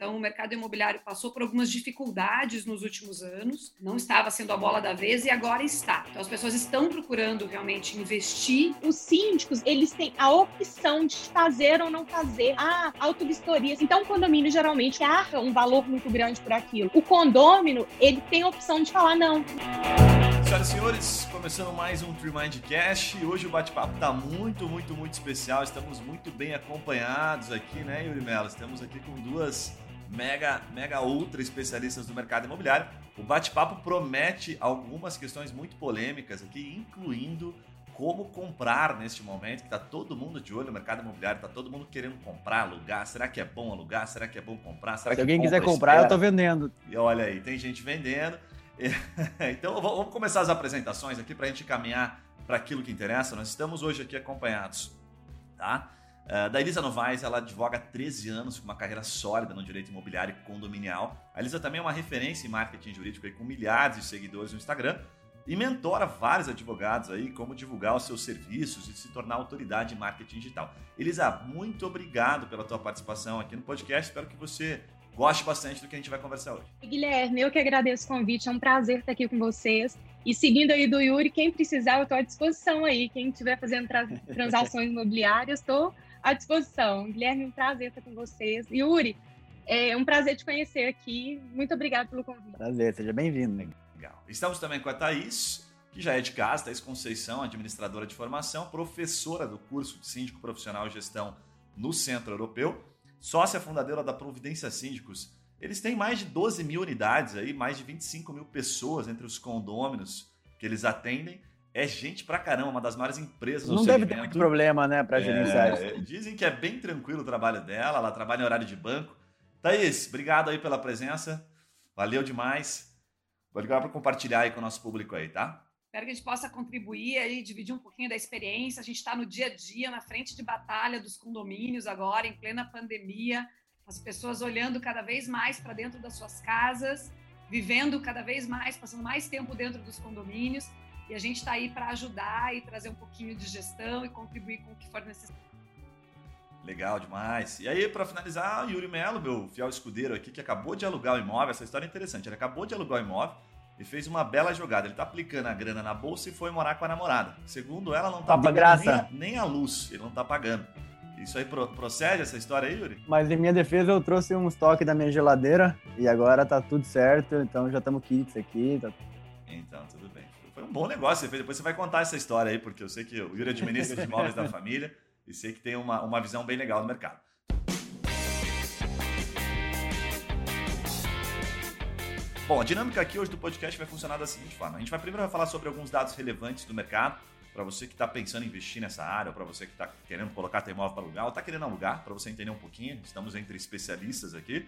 Então, o mercado imobiliário passou por algumas dificuldades nos últimos anos, não estava sendo a bola da vez e agora está. Então, as pessoas estão procurando realmente investir. Os síndicos, eles têm a opção de fazer ou não fazer a autovistoria. Então, o condomínio geralmente arca um valor muito grande por aquilo. O condômino, ele tem a opção de falar não. Senhoras e senhores, começando mais um Tree Mind Cash. Hoje o bate-papo está muito, muito, muito especial. Estamos muito bem acompanhados aqui, né, Yuri Mello? Estamos aqui com duas mega, mega ultra especialistas do mercado imobiliário. O bate-papo promete algumas questões muito polêmicas aqui, incluindo como comprar neste momento, que está todo mundo de olho no mercado imobiliário, está todo mundo querendo comprar, alugar. Será que é bom alugar? Será que é bom comprar? Será Se alguém quiser comprar, espera? eu estou vendendo. E olha aí, tem gente vendendo. Então vamos começar as apresentações aqui para a gente caminhar para aquilo que interessa. Nós estamos hoje aqui acompanhados, tá? Uh, da Elisa Novaes, ela advoga há 13 anos com uma carreira sólida no direito imobiliário e condominial. A Elisa também é uma referência em marketing jurídico aí, com milhares de seguidores no Instagram e mentora vários advogados aí como divulgar os seus serviços e se tornar autoridade em marketing digital. Elisa, muito obrigado pela tua participação aqui no podcast. Espero que você goste bastante do que a gente vai conversar hoje. Guilherme, eu que agradeço o convite. É um prazer estar aqui com vocês. E seguindo aí do Yuri, quem precisar, eu estou à disposição aí. Quem estiver fazendo tra transações imobiliárias, estou à disposição. Guilherme, um prazer estar com vocês. Yuri, é um prazer te conhecer aqui. Muito obrigado pelo convite. Prazer, seja bem-vindo. Legal. Estamos também com a Thaís, que já é de casa, Thaís Conceição, administradora de formação, professora do curso de Síndico Profissional e Gestão no Centro Europeu, sócia fundadora da Providência Síndicos. Eles têm mais de 12 mil unidades aí, mais de 25 mil pessoas entre os condôminos que eles atendem é gente pra caramba, uma das maiores empresas. Não deve ter muito problema, né, para gerenciar é, isso. Dizem que é bem tranquilo o trabalho dela, ela trabalha em horário de banco. Thaís, obrigado aí pela presença. Valeu demais. Obrigado por compartilhar aí com o nosso público aí, tá? Espero que a gente possa contribuir aí, dividir um pouquinho da experiência. A gente está no dia a dia, na frente de batalha dos condomínios agora, em plena pandemia. As pessoas olhando cada vez mais para dentro das suas casas, vivendo cada vez mais, passando mais tempo dentro dos condomínios. E a gente está aí para ajudar e trazer um pouquinho de gestão e contribuir com o que for necessário. Legal demais. E aí, para finalizar, o Yuri Melo, meu fiel escudeiro aqui, que acabou de alugar o imóvel. Essa história é interessante. Ele acabou de alugar o imóvel e fez uma bela jogada. Ele está aplicando a grana na bolsa e foi morar com a namorada. Segundo ela, não está pagando. Nem, nem, a luz. Ele não está pagando. Isso aí procede, essa história aí, Yuri? Mas em minha defesa, eu trouxe um estoque da minha geladeira e agora tá tudo certo. Então já estamos kits aqui. Tá... Então, tudo foi um bom negócio você fez. Depois você vai contar essa história aí, porque eu sei que o Yuri administra de imóveis da família e sei que tem uma, uma visão bem legal do mercado. Bom, a dinâmica aqui hoje do podcast vai funcionar da seguinte forma. A gente vai primeiro falar sobre alguns dados relevantes do mercado, para você que está pensando em investir nessa área, ou para você que está querendo colocar teu imóvel para alugar, ou está querendo alugar, para você entender um pouquinho. Estamos entre especialistas aqui.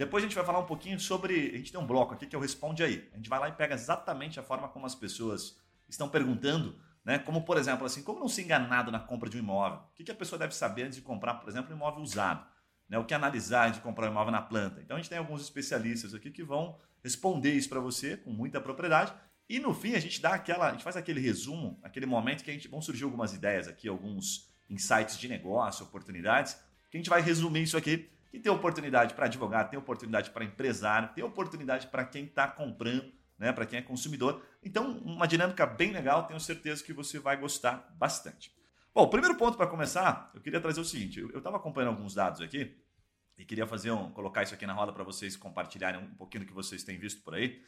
Depois a gente vai falar um pouquinho sobre. A gente tem um bloco aqui que é o Responde Aí. A gente vai lá e pega exatamente a forma como as pessoas estão perguntando, né? Como, por exemplo, assim, como não ser enganado na compra de um imóvel? O que a pessoa deve saber antes de comprar, por exemplo, um imóvel usado? Né? O que analisar antes de comprar um imóvel na planta? Então a gente tem alguns especialistas aqui que vão responder isso para você com muita propriedade. E no fim a gente dá aquela. A gente faz aquele resumo, aquele momento que a gente vão surgir algumas ideias aqui, alguns insights de negócio, oportunidades, que a gente vai resumir isso aqui que tem oportunidade para advogado, tem oportunidade para empresário, tem oportunidade para quem está comprando, né, para quem é consumidor. Então, uma dinâmica bem legal, tenho certeza que você vai gostar bastante. Bom, primeiro ponto para começar, eu queria trazer o seguinte: eu estava acompanhando alguns dados aqui e queria fazer um, colocar isso aqui na roda para vocês compartilharem um pouquinho do que vocês têm visto por aí.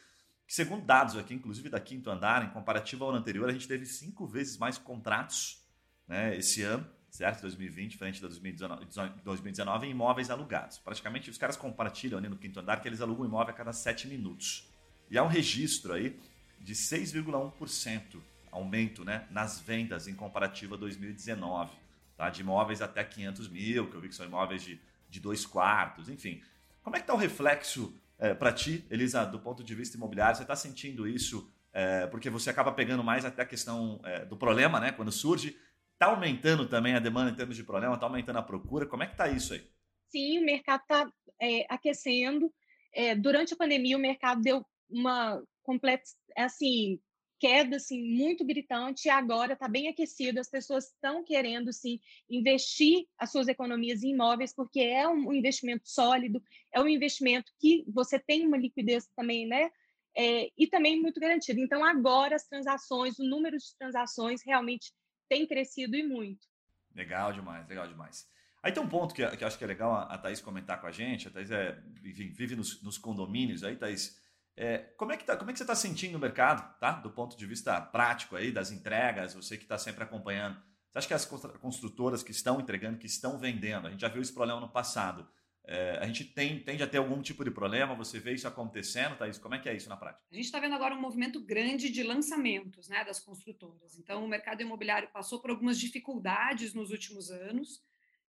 Que segundo dados aqui, inclusive da Quinto Andar, em comparativo ao ano anterior, a gente teve cinco vezes mais contratos né, esse ano certo? 2020, frente da 2019, 2019 em imóveis alugados. Praticamente os caras compartilham ali no quinto andar que eles alugam imóvel a cada 7 minutos. E há um registro aí de 6,1% aumento né, nas vendas em comparativa a 2019, tá? de imóveis até 500 mil, que eu vi que são imóveis de, de dois quartos, enfim. Como é que está o reflexo é, para ti, Elisa, do ponto de vista imobiliário? Você está sentindo isso é, porque você acaba pegando mais até a questão é, do problema, né, quando surge, Está aumentando também a demanda em termos de problema? Está aumentando a procura? Como é que está isso aí? Sim, o mercado está é, aquecendo. É, durante a pandemia, o mercado deu uma completa, assim, queda assim muito gritante agora está bem aquecido. As pessoas estão querendo sim investir as suas economias em imóveis porque é um investimento sólido, é um investimento que você tem uma liquidez também, né? É, e também muito garantido. Então agora as transações, o número de transações realmente tem crescido e muito. Legal demais, legal demais. Aí tem um ponto que, que acho que é legal a, a Thaís comentar com a gente. A Thaís é, enfim, vive nos, nos condomínios aí, Thaís. É, como, é que tá, como é que você está sentindo o mercado, tá? Do ponto de vista prático aí, das entregas, você que está sempre acompanhando. Você acha que as construtoras que estão entregando, que estão vendendo, a gente já viu esse problema no passado. É, a gente tem, tende a ter algum tipo de problema, você vê isso acontecendo, Thaís? Como é que é isso na prática? A gente está vendo agora um movimento grande de lançamentos né, das construtoras. Então, o mercado imobiliário passou por algumas dificuldades nos últimos anos,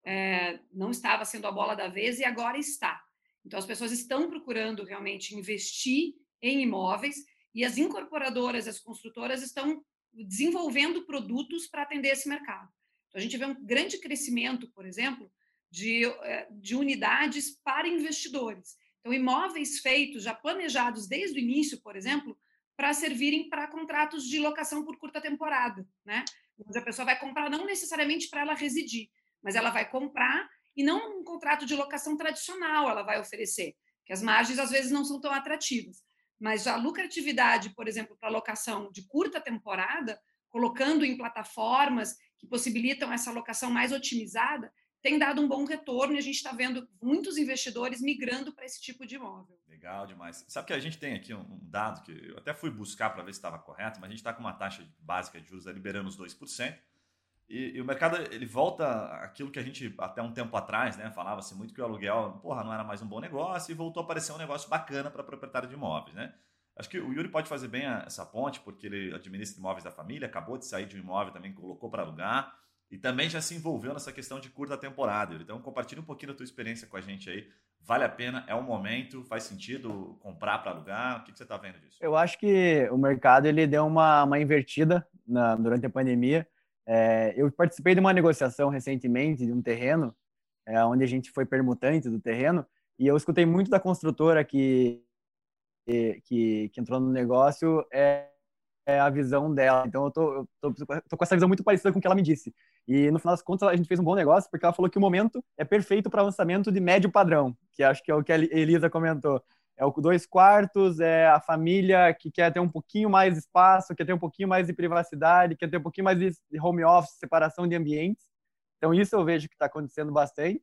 é, não estava sendo a bola da vez e agora está. Então, as pessoas estão procurando realmente investir em imóveis e as incorporadoras, as construtoras estão desenvolvendo produtos para atender esse mercado. Então, a gente vê um grande crescimento, por exemplo, de, eh, de unidades para investidores. Então, imóveis feitos, já planejados desde o início, por exemplo, para servirem para contratos de locação por curta temporada, né? Onde a pessoa vai comprar não necessariamente para ela residir, mas ela vai comprar e não um contrato de locação tradicional ela vai oferecer, que as margens às vezes não são tão atrativas. Mas a lucratividade, por exemplo, para locação de curta temporada, colocando em plataformas que possibilitam essa locação mais otimizada, tem dado um bom retorno e a gente está vendo muitos investidores migrando para esse tipo de imóvel. Legal demais. Sabe que a gente tem aqui um, dado que eu até fui buscar para ver se estava correto, mas a gente está com uma taxa básica de juros liberando os 2%. E, e, o mercado ele volta aquilo que a gente até um tempo atrás, né, falava-se muito que o aluguel, porra, não era mais um bom negócio e voltou a aparecer um negócio bacana para proprietário de imóveis, né? Acho que o Yuri pode fazer bem essa ponte porque ele administra imóveis da família, acabou de sair de um imóvel também colocou para alugar e também já se envolveu nessa questão de curta temporada. Então compartilha um pouquinho da tua experiência com a gente aí. Vale a pena? É um momento? Faz sentido comprar para alugar? O que, que você está vendo disso? Eu acho que o mercado ele deu uma, uma invertida na, durante a pandemia é, eu participei de uma negociação recentemente de um terreno, é, onde a gente foi permutante do terreno, e eu escutei muito da construtora que, que, que entrou no negócio é, é, a visão dela. Então eu tô, eu tô, tô, com essa visão muito parecida com o que ela me disse. E no final das contas a gente fez um bom negócio porque ela falou que o momento é perfeito para lançamento de médio padrão, que acho que é o que a Elisa comentou é o dois quartos, é a família que quer ter um pouquinho mais espaço, quer ter um pouquinho mais de privacidade, quer ter um pouquinho mais de home office, separação de ambientes. Então, isso eu vejo que está acontecendo bastante.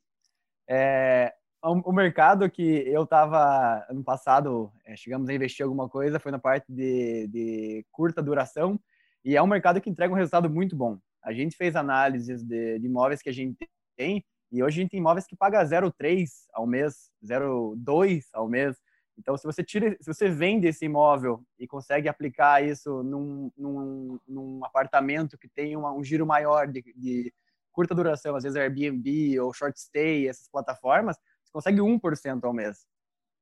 É, o, mercado que eu estava, ano passado, é, chegamos a investir alguma coisa, foi na parte de, de, curta duração, e é um mercado que entrega um resultado muito bom. A gente fez análises de, de imóveis que a gente tem, e hoje a gente tem imóveis que paga 0,3 ao mês, 0,2 ao mês. Então, se você tira, se você vende esse imóvel e consegue aplicar isso num, num, num apartamento que tem uma, um giro maior de, de, curta duração, às vezes Airbnb ou short stay, essas plataformas, você consegue 1% ao mês.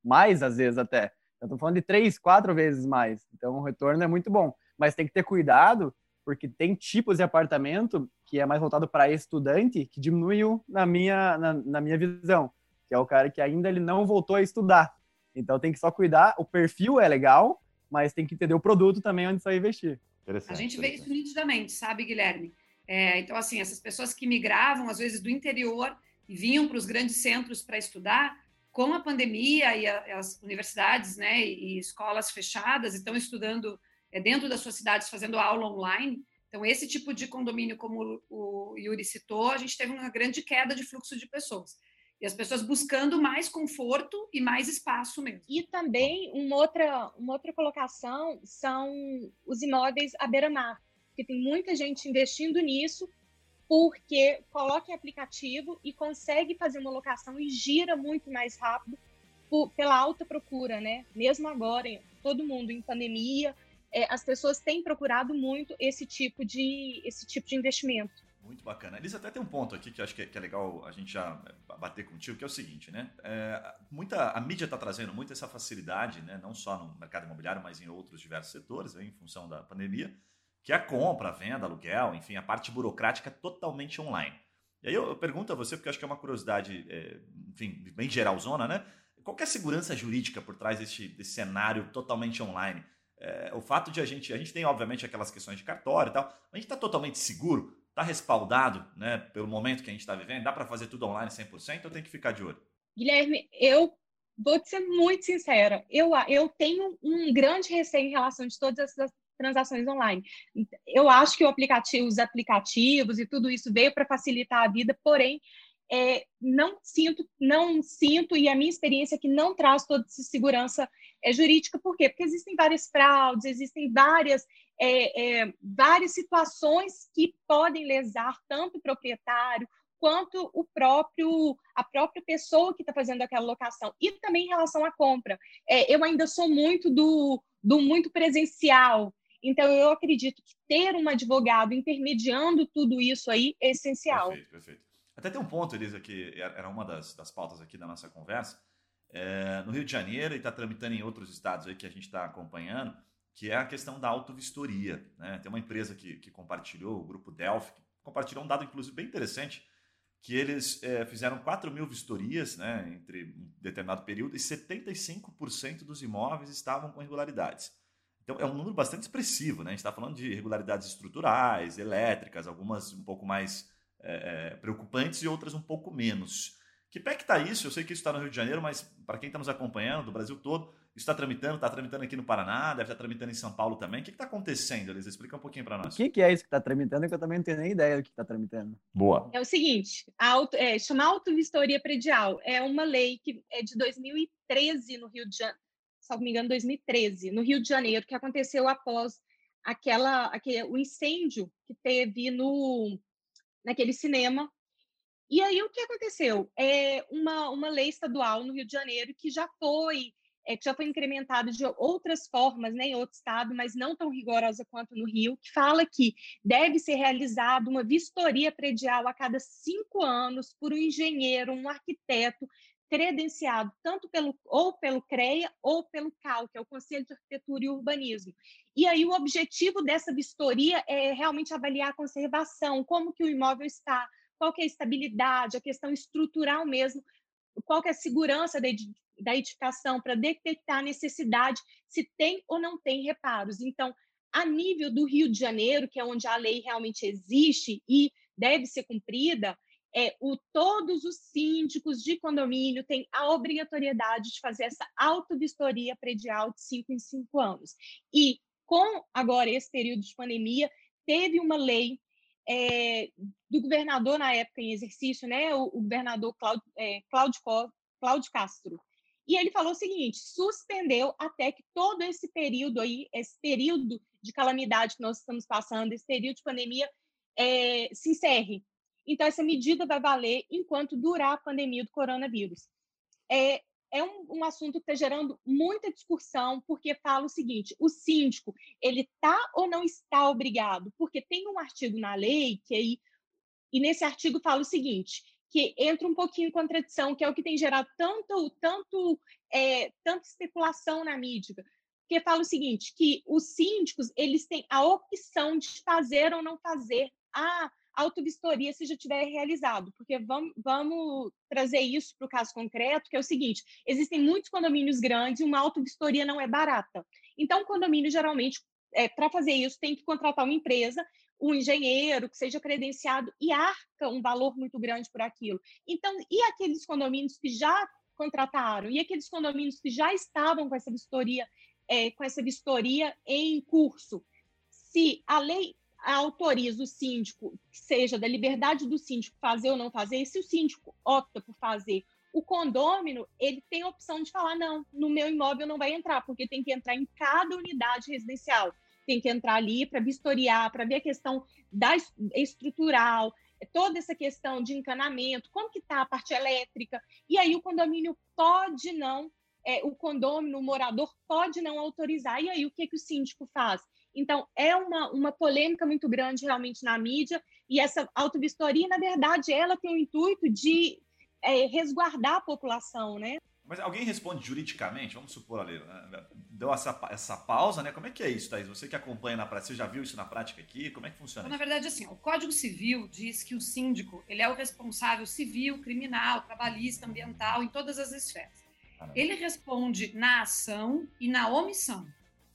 Mais, às vezes, até. Então, estou falando de três, quatro vezes mais. Então, o retorno é muito bom. Mas tem que ter cuidado, porque tem tipos de apartamento que é mais voltado para estudante, que diminuiu na minha, na, na minha visão. Que é o cara que ainda ele não voltou a estudar então tem que só cuidar, o perfil é legal, mas tem que entender o produto também onde você vai investir. A gente vê isso nitidamente, sabe, Guilherme? É, então, assim, essas pessoas que migravam, às vezes, do interior e vinham para os grandes centros para estudar, com a pandemia e a, as universidades né, e, escolas fechadas estão estudando dentro das suas cidades, fazendo aula online. Então, esse tipo de condomínio, como o Yuri citou, a gente teve uma grande queda de fluxo de pessoas. E as pessoas buscando mais conforto e mais espaço mesmo. E também uma outra, uma outra colocação são os imóveis à beira-mar, que tem muita gente investindo nisso porque coloca em aplicativo e consegue fazer uma locação e gira muito mais rápido por, pela alta procura, né? Mesmo agora, todo mundo em pandemia, é, as pessoas têm procurado muito esse tipo de esse tipo de investimento. Muito bacana. Elisa, até tem um ponto aqui que eu acho que é, que é legal a gente já é, bater contigo, que é o seguinte, né? É, muita, a mídia está trazendo muito essa facilidade, né? não só no mercado imobiliário, mas em outros diversos setores, em função da pandemia, que é a compra, a venda, aluguel, enfim, a parte burocrática totalmente online. E aí eu, eu pergunto a você, porque acho que é uma curiosidade, é, enfim, bem geralzona, né? Qual é a segurança jurídica por trás desse, desse cenário totalmente online? É, o fato de a gente. A gente tem, obviamente, aquelas questões de cartório e tal, a gente está totalmente seguro, está respaldado né, pelo momento que a gente está vivendo, dá para fazer tudo online 100% ou tem que ficar de olho? Guilherme, eu vou te ser muito sincera, eu, eu tenho um grande receio em relação de todas essas transações online. Eu acho que o aplicativo, os aplicativos e tudo isso veio para facilitar a vida, porém é, não sinto, não sinto, e a minha experiência é que não traz toda essa segurança é, jurídica, por quê? Porque existem várias fraudes, existem várias, é, é, várias situações que podem lesar tanto o proprietário quanto o próprio a própria pessoa que está fazendo aquela locação e também em relação à compra é, eu ainda sou muito do, do muito presencial então eu acredito que ter um advogado intermediando tudo isso aí é essencial perfeito, perfeito. Até tem um ponto, Elisa, que era uma das, das pautas aqui da nossa conversa. É, no Rio de Janeiro e está tramitando em outros estados aí que a gente está acompanhando, que é a questão da autovistoria. Né? Tem uma empresa que, que compartilhou, o grupo Delphi, que compartilhou um dado, inclusive, bem interessante, que eles é, fizeram 4 mil vistorias né, entre um determinado período e 75% dos imóveis estavam com irregularidades. Então, é um número bastante expressivo. Né? A gente está falando de irregularidades estruturais, elétricas, algumas um pouco mais é, preocupantes e outras um pouco menos. Que pé que está isso? Eu sei que isso está no Rio de Janeiro, mas para quem está nos acompanhando, do Brasil todo, isso está tramitando, está tramitando aqui no Paraná, deve estar tá tramitando em São Paulo também. O que está acontecendo, Elisa? Explica um pouquinho para nós. O que, que, é isso que está tramitando? Que eu também não tenho nem ideia do que está tramitando. Boa. É o seguinte, auto, é, chama auto-vistoria predial. É uma lei que é de 2013 no Rio de Janeiro, se não me engano, 2013, no Rio de Janeiro, que aconteceu após aquela, aquele, o incêndio que teve no naquele cinema. E aí o que aconteceu? É uma, uma lei estadual no Rio de Janeiro que já foi é, que já foi incrementada de outras formas né, em outro estado, mas não tão rigorosa quanto no Rio, que fala que deve ser realizada uma vistoria predial a cada cinco anos por um engenheiro, um arquiteto credenciado tanto pelo ou pelo CREA ou pelo CAL, que é o Conselho de Arquitetura e Urbanismo. E aí o objetivo dessa vistoria é realmente avaliar a conservação, como que o imóvel está, qual que é a estabilidade, a questão estrutural mesmo, qual que é a segurança da, da edificação para detectar a necessidade se tem ou não tem reparos. Então, a nível do Rio de Janeiro, que é onde a lei realmente existe e deve ser cumprida, é, o, todos os síndicos de condomínio têm a obrigatoriedade de fazer essa autovistoria predial de cinco em cinco anos. E com agora esse período de pandemia, teve uma lei é, do governador na época em exercício, né, o, o governador Cláudio, é, Castro, e ele falou o seguinte: suspendeu até que todo esse período aí, esse período de calamidade que nós estamos passando, esse período de pandemia, é, se encerre. Então, essa medida vai valer enquanto durar a pandemia do coronavírus. É, é um, um assunto que está gerando muita discussão, porque fala o seguinte: o síndico ele está ou não está obrigado? Porque tem um artigo na lei que aí, e nesse artigo fala o seguinte: que entra um pouquinho em contradição, que é o que tem gerado tanto, tanto, é, tanta especulação na mídia, que fala o seguinte, que os síndicos eles têm a opção de fazer ou não fazer a autovistoria se já tiver realizado, porque vamos, vamos trazer isso para o caso concreto, que é o seguinte: existem muitos condomínios grandes e uma autovistoria não é barata. Então, o condomínio geralmente, é, para fazer isso, tem que contratar uma empresa, um engenheiro que seja credenciado e arca um valor muito grande por aquilo. Então, e aqueles condomínios que já contrataram e aqueles condomínios que já estavam com essa vistoria, é, com essa vistoria em curso? Se a lei autoriza o síndico, seja da liberdade do síndico fazer ou não fazer, e se o síndico opta por fazer, o condômino, ele tem a opção de falar, não, no meu imóvel não vai entrar, porque tem que entrar em cada unidade residencial, tem que entrar ali para vistoriar, para ver a questão da estrutural, toda essa questão de encanamento, como que está a parte elétrica, e aí o condomínio pode não, é, o condômino, o morador pode não autorizar, e aí o que, que o síndico faz? Então, é uma, uma polêmica muito grande realmente na mídia, e essa autovistoria, na verdade, ela tem o intuito de é, resguardar a população, né? Mas alguém responde juridicamente? Vamos supor, ali, né? deu essa, essa pausa, né? Como é que é isso, Thaís? Você que acompanha na prática, você já viu isso na prática aqui? Como é que funciona? Então, na verdade, assim, o Código Civil diz que o síndico ele é o responsável civil, criminal, trabalhista, ambiental, em todas as esferas. Ele responde na ação e na omissão.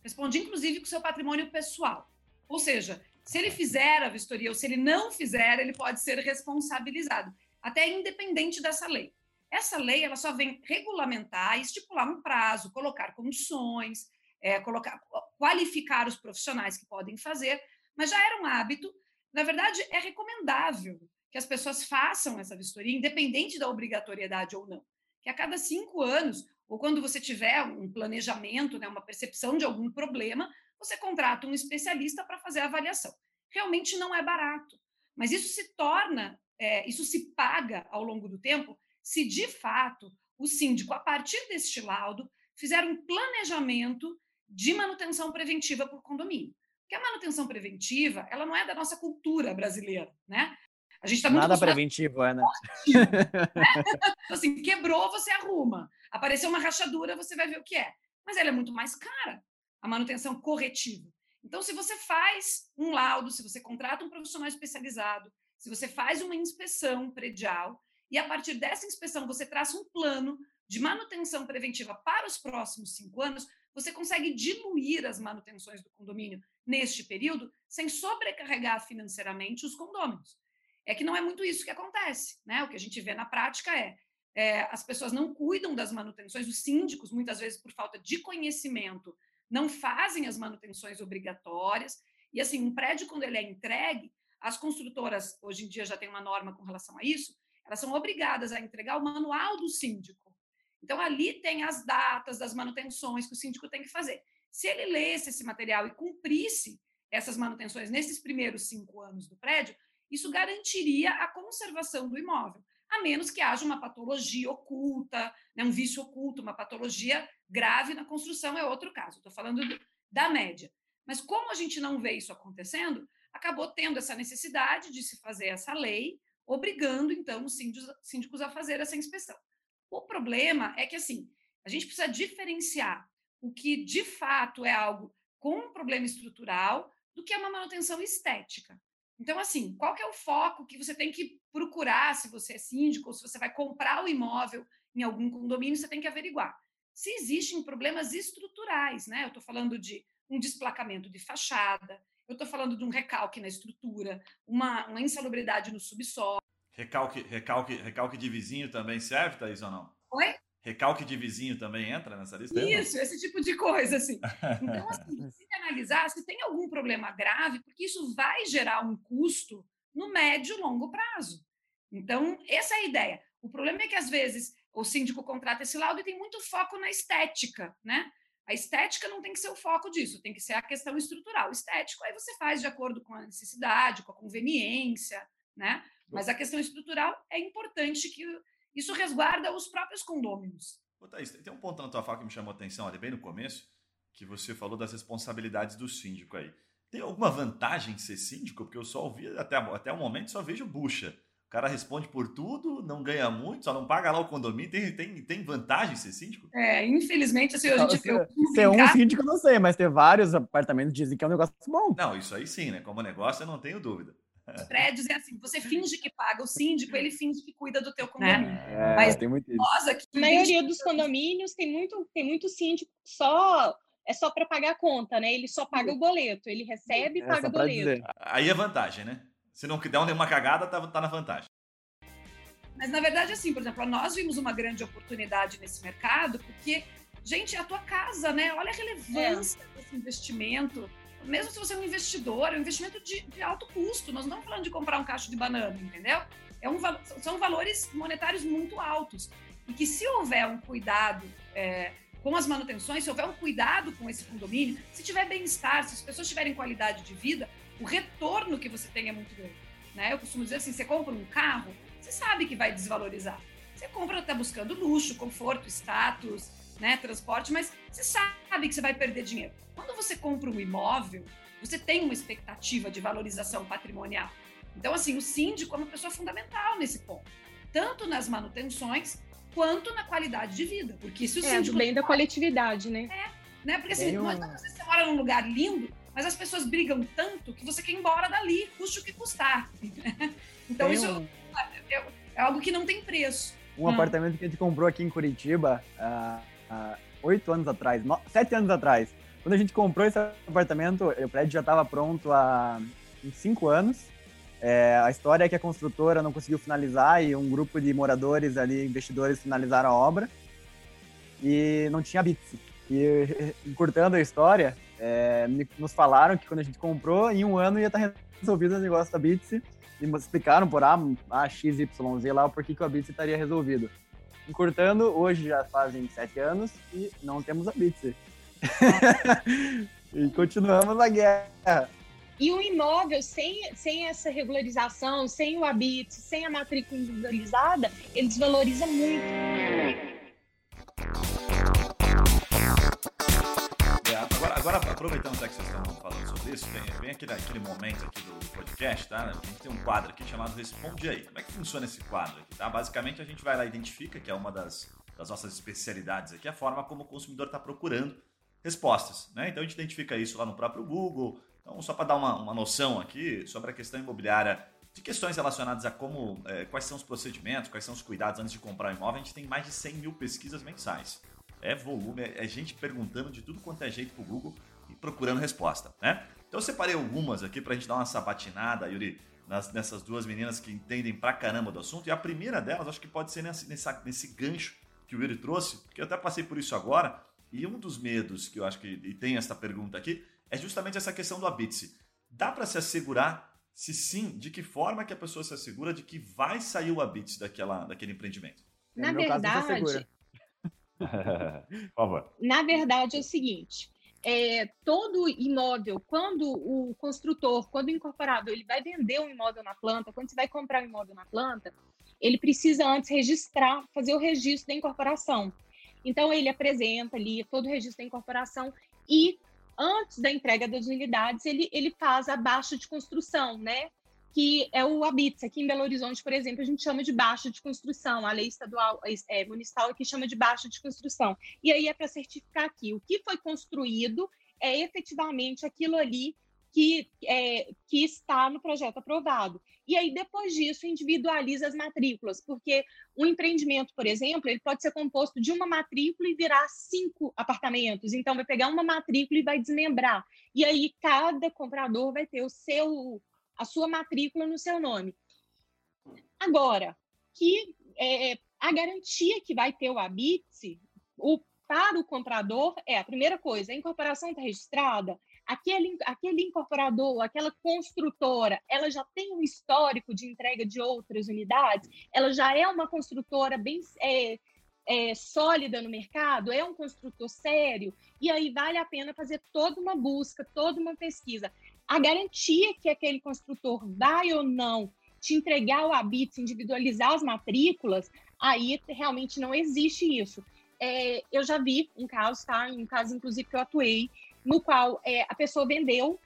Responde inclusive com o seu patrimônio pessoal. Ou seja, se ele fizer a vistoria ou se ele não fizer, ele pode ser responsabilizado, até independente dessa lei. Essa lei ela só vem regulamentar, estipular um prazo, colocar condições, é, colocar, qualificar os profissionais que podem fazer, mas já era um hábito. Na verdade, é recomendável que as pessoas façam essa vistoria, independente da obrigatoriedade ou não. Que a cada cinco anos, ou quando você tiver um planejamento, né, uma percepção de algum problema, você contrata um especialista para fazer a avaliação. Realmente não é barato, mas isso se torna, é, isso se paga ao longo do tempo, se de fato o síndico, a partir deste laudo, fizer um planejamento de manutenção preventiva por condomínio. Porque a manutenção preventiva, ela não é da nossa cultura brasileira, né? A gente está muito Nada preventivo, é, né? né? assim, quebrou, você arruma. Apareceu uma rachadura, você vai ver o que é. Mas ela é muito mais cara, a manutenção corretiva. Então, se você faz um laudo, se você contrata um profissional especializado, se você faz uma inspeção predial, e a partir dessa inspeção você traça um plano de manutenção preventiva para os próximos cinco anos, você consegue diluir as manutenções do condomínio neste período sem sobrecarregar financeiramente os condôminos. É que não é muito isso que acontece, né? O que a gente vê na prática é, é as pessoas não cuidam das manutenções, os síndicos, muitas vezes por falta de conhecimento, não fazem as manutenções obrigatórias. E assim, um prédio, quando ele é entregue, as construtoras, hoje em dia já tem uma norma com relação a isso, elas são obrigadas a entregar o manual do síndico. Então, ali tem as datas das manutenções que o síndico tem que fazer. Se ele lesse esse material e cumprisse essas manutenções nesses primeiros cinco anos do prédio, isso garantiria a conservação do imóvel, a menos que haja uma patologia oculta, né, um vício oculto, uma patologia grave na construção, é outro caso. Estou falando do, da média. Mas como a gente não vê isso acontecendo, acabou tendo essa necessidade de se fazer essa lei, obrigando, então, os síndicos, síndicos a fazer essa inspeção. O problema é que, assim, a gente precisa diferenciar o que de fato é algo com um problema estrutural do que é uma manutenção estética. Então, assim, qual que é o foco que você tem que procurar se você é síndico ou se você vai comprar o imóvel em algum condomínio, você tem que averiguar se existem problemas estruturais, né? Eu estou falando de um desplacamento de fachada, eu estou falando de um recalque na estrutura, uma, uma insalubridade no subsolo. Recalque, recalque, recalque de vizinho também serve, Thaís, ou não? Oi? Recalque de vizinho também entra nessa lista? Isso, esse tipo de coisa, assim. Então, assim, se analisar se tem algum problema grave, porque isso vai gerar um custo no médio e longo prazo. Então, essa é a ideia. O problema é que, às vezes, o síndico contrata esse laudo e tem muito foco na estética, né? A estética não tem que ser o foco disso, tem que ser a questão estrutural. O estético, aí você faz de acordo com a necessidade, com a conveniência, né? Mas a questão estrutural é importante que isso resguarda os próprios condôminos. Ô, Thaís, tem um ponto na tua fala que me chamou a atenção ali bem no começo, que você falou das responsabilidades do síndico aí. Tem alguma vantagem em ser síndico? Porque eu só ouvi, até, até o momento, só vejo bucha. O cara responde por tudo, não ganha muito, só não paga lá o condomínio. Tem, tem, tem vantagem ser síndico? É, infelizmente, assim, a gente... Ser, ser um síndico, não sei, mas ter vários apartamentos dizem que é um negócio bom. Não, isso aí sim, né? Como negócio, eu não tenho dúvida. Os prédios é assim, você finge que paga o síndico, ele finge que cuida do teu né? condomínio. É, Mas tem muito nós aqui, a maioria dos condomínios tem muito, tem muito síndico só é só para pagar a conta, né? Ele só paga o boleto, ele recebe e paga o boleto. Dizer. Aí é vantagem, né? Se não der nenhuma cagada, tá, tá na vantagem. Mas na verdade, assim, por exemplo, nós vimos uma grande oportunidade nesse mercado, porque, gente, é a tua casa, né? Olha a relevância é. desse investimento mesmo se você é um investidor, é um investimento de, de alto custo. Nós não estamos falando de comprar um cacho de banana, entendeu? É um, são valores monetários muito altos. E que se houver um cuidado é, com as manutenções, se houver um cuidado com esse condomínio, se tiver bem-estar, se as pessoas tiverem qualidade de vida, o retorno que você tem é muito grande. Né? Eu costumo dizer assim: você compra um carro, você sabe que vai desvalorizar. Você compra, está buscando luxo, conforto, status, né, transporte, mas você sabe que você vai perder dinheiro. Quando você compra um imóvel, você tem uma expectativa de valorização patrimonial. Então, assim, o síndico é uma pessoa fundamental nesse ponto, tanto nas manutenções quanto na qualidade de vida. Porque se o é, síndico. bem da coletividade, né? É, né? Porque assim, não você mora num lugar lindo, mas as pessoas brigam tanto que você quer ir embora dali, custe o que custar. então, tem isso um... é, é, é, algo que não tem preço. Um hum. apartamento que a gente comprou aqui em Curitiba há oito anos atrás, sete anos atrás Quando a gente comprou esse apartamento, o prédio já estava pronto há cinco anos. É, a história é que a construtora não conseguiu finalizar e um grupo de moradores ali, investidores, finalizaram a obra e não tinha bits. E encurtando a história, é, nos falaram que quando a gente comprou, em um ano ia estar resolvido o negócio da Bits e explicaram por A, A, X, Y, Z lá o porquê que a Bits estaria resolvido. Encurtando, hoje já fazem sete anos e não temos a Bits. e continuamos a guerra. E o imóvel, sem, sem essa regularização, sem o habite, sem a matrícula individualizada, ele desvaloriza muito. Agora, aproveitando que vocês estão falando sobre isso, vem, vem aquele, aquele momento aqui do podcast, tá? A gente tem um quadro aqui chamado Responde Aí. Como é que funciona esse quadro aqui, tá? Basicamente, a gente vai lá e identifica, que é uma das, das nossas especialidades aqui, a forma como o consumidor está procurando respostas, né? Então, a gente identifica isso lá no próprio Google, então, só para dar uma, uma noção aqui sobre a questão imobiliária, de questões relacionadas a como, é, quais são os procedimentos, quais são os cuidados antes de comprar um imóvel, a gente tem mais de 100 mil pesquisas mensais. É volume, é, gente perguntando de tudo quanto é jeito para o Google e procurando resposta, né? Então eu separei algumas aqui para a gente dar uma sabatinada, Yuri, nas, nessas duas meninas que entendem pra caramba do assunto. E a primeira delas, acho que pode ser nesse, nessa, nesse gancho que o Yuri trouxe, porque eu até passei por isso agora. E um dos medos que eu acho que e tem essa pergunta aqui é justamente essa questão do Abitse. Dá para se assegurar? Se sim, de que forma que a pessoa se assegura de que vai sair o Abitse daquela, daquele empreendimento? Na verdade, Por favor. Na verdade é o seguinte, é, todo imóvel, quando o construtor, quando o incorporado, ele vai vender um imóvel na planta, quando você vai comprar um imóvel na planta, ele precisa antes registrar, fazer o registro da incorporação. Então, ele apresenta ali todo o registro da incorporação e antes da entrega das unidades, ele, ele faz a baixa de construção, né? Que é o HABITS. Aqui em Belo Horizonte, por exemplo, a gente chama de baixa de construção. A lei estadual é, municipal aqui chama de baixa de construção. E aí é para certificar aqui o que foi construído é efetivamente aquilo ali que, é, que está no projeto aprovado. E aí, depois disso, individualiza as matrículas, porque um empreendimento, por exemplo, ele pode ser composto de uma matrícula e virar cinco apartamentos. Então, vai pegar uma matrícula e vai desmembrar. E aí, cada comprador vai ter o seu, a sua matrícula no seu nome. Agora, que é, a garantia que vai ter o habite, o, para o comprador, é a primeira coisa, a incorporação está registrada, aquele, aquele incorporador, aquela construtora, ela já tem um histórico de entrega de outras unidades, ela já é uma construtora bem é, é, sólida no mercado, é um construtor sério, e aí vale a pena fazer toda uma busca, toda uma pesquisa. A garantia que aquele construtor vai ou não te entregar o habite, individualizar as matrículas, aí realmente não existe isso. É, eu já vi um caso, tá? Um caso, inclusive, que eu atuei, no qual é, a pessoa vendeu,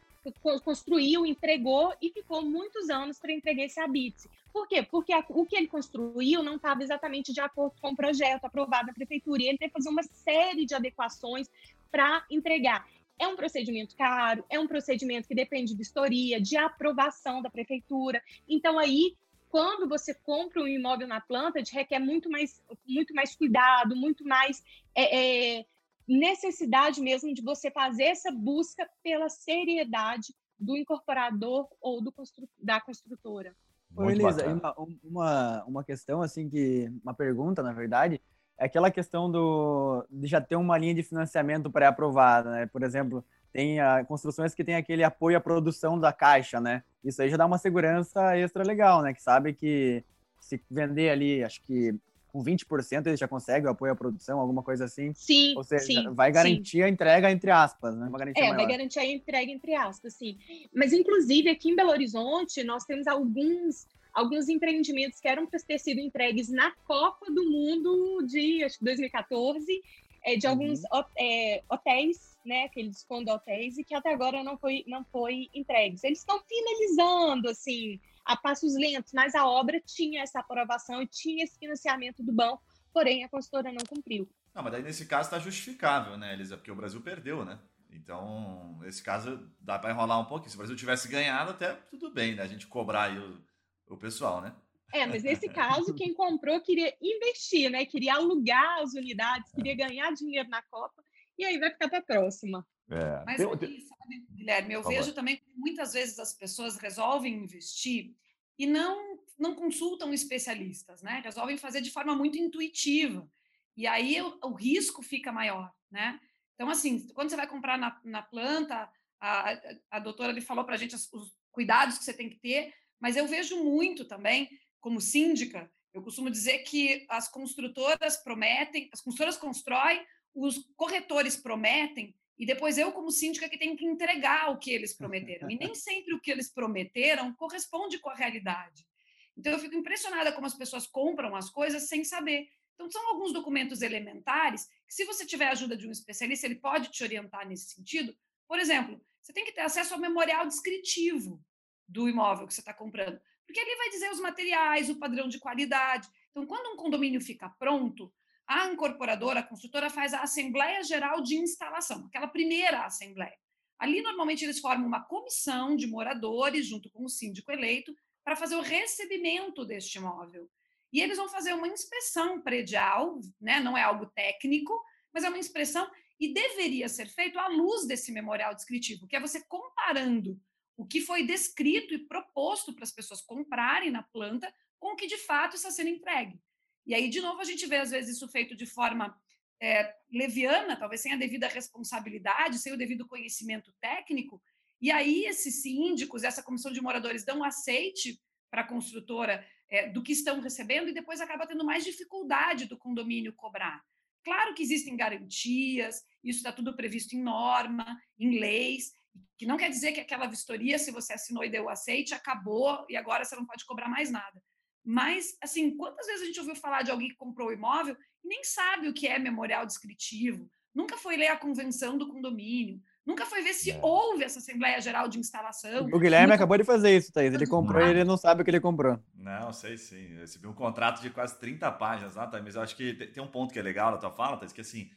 construiu, entregou e ficou muitos anos para entregar esse habite. Por quê? Porque a, o que ele construiu não estava exatamente de acordo com o projeto aprovado na prefeitura e ele teve que fazer uma série de adequações para entregar. É um procedimento caro, é um procedimento que depende de vistoria, de aprovação da prefeitura. Então, aí, quando você compra um imóvel na planta, te requer muito mais, muito mais cuidado, muito mais é, é, necessidade mesmo de você fazer essa busca pela seriedade do incorporador ou do constru da construtora. Ô, Elisa, uma, uma, uma questão assim que uma pergunta na verdade aquela questão do de já ter uma linha de financiamento pré-aprovada, né? Por exemplo, tem a, construções que tem aquele apoio à produção da caixa, né? Isso aí já dá uma segurança extra legal, né? Que sabe que se vender ali, acho que com 20% eles já conseguem o apoio à produção, alguma coisa assim. Sim. Ou seja, sim, vai garantir sim. a entrega entre aspas, né? Uma garantia é, maior. vai garantir a entrega entre aspas, sim. Mas, inclusive, aqui em Belo Horizonte, nós temos alguns alguns empreendimentos que eram para ter sido entregues na Copa do Mundo de acho que 2014, é, de alguns uhum. é, hotéis, né, aqueles condo hotéis, e que até agora não foi, não foi entregues. Eles estão finalizando, assim, a passos lentos, mas a obra tinha essa aprovação e tinha esse financiamento do banco, porém a consultora não cumpriu. Não, mas daí nesse caso está justificável, né, Elisa? Porque o Brasil perdeu, né? Então, nesse caso, dá para enrolar um pouquinho. Se o Brasil tivesse ganhado, até tudo bem, né? A gente cobrar aí o, o pessoal, né? É, mas nesse caso, quem comprou queria investir, né? Queria alugar as unidades, queria ganhar dinheiro na Copa, e aí vai ficar para a próxima. É. Mas tem, aqui, sabe, Guilherme, eu vejo também que muitas vezes as pessoas resolvem investir e não, não consultam especialistas, né? Resolvem fazer de forma muito intuitiva. E aí o, o risco fica maior, né? Então, assim, quando você vai comprar na, na planta, a, a, a doutora ali falou para a gente os, os cuidados que você tem que ter, mas eu vejo muito também, como síndica, eu costumo dizer que as construtoras prometem, as construtoras constroem, os corretores prometem, e depois eu, como síndica, que tenho que entregar o que eles prometeram. E nem sempre o que eles prometeram corresponde com a realidade. Então, eu fico impressionada como as pessoas compram as coisas sem saber. Então, são alguns documentos elementares que, se você tiver a ajuda de um especialista, ele pode te orientar nesse sentido. Por exemplo, você tem que ter acesso ao memorial descritivo do imóvel que você está comprando, porque ele vai dizer os materiais, o padrão de qualidade. Então, quando um condomínio fica pronto, a incorporadora, a construtora, faz a Assembleia Geral de Instalação, aquela primeira Assembleia. Ali, normalmente, eles formam uma comissão de moradores, junto com o síndico eleito, para fazer o recebimento deste imóvel. E eles vão fazer uma inspeção predial, né? não é algo técnico, mas é uma inspeção e deveria ser feito à luz desse memorial descritivo, que é você comparando o que foi descrito e proposto para as pessoas comprarem na planta com o que de fato está sendo entregue. E aí, de novo, a gente vê, às vezes, isso feito de forma é, leviana, talvez sem a devida responsabilidade, sem o devido conhecimento técnico. E aí, esses síndicos, essa comissão de moradores dão aceite para a construtora é, do que estão recebendo e depois acaba tendo mais dificuldade do condomínio cobrar. Claro que existem garantias, isso está tudo previsto em norma, em leis, que não quer dizer que aquela vistoria, se você assinou e deu aceite, acabou e agora você não pode cobrar mais nada. Mas, assim, quantas vezes a gente ouviu falar de alguém que comprou o imóvel e nem sabe o que é memorial descritivo, nunca foi ler a convenção do condomínio, nunca foi ver se é. houve essa Assembleia Geral de Instalação. O Guilherme nunca... acabou de fazer isso, Thaís. Ele comprou e ele não sabe o que ele comprou. Não, sei sim. Eu recebi um contrato de quase 30 páginas lá, tá? mas eu acho que tem um ponto que é legal na tua fala, Thaís, que assim,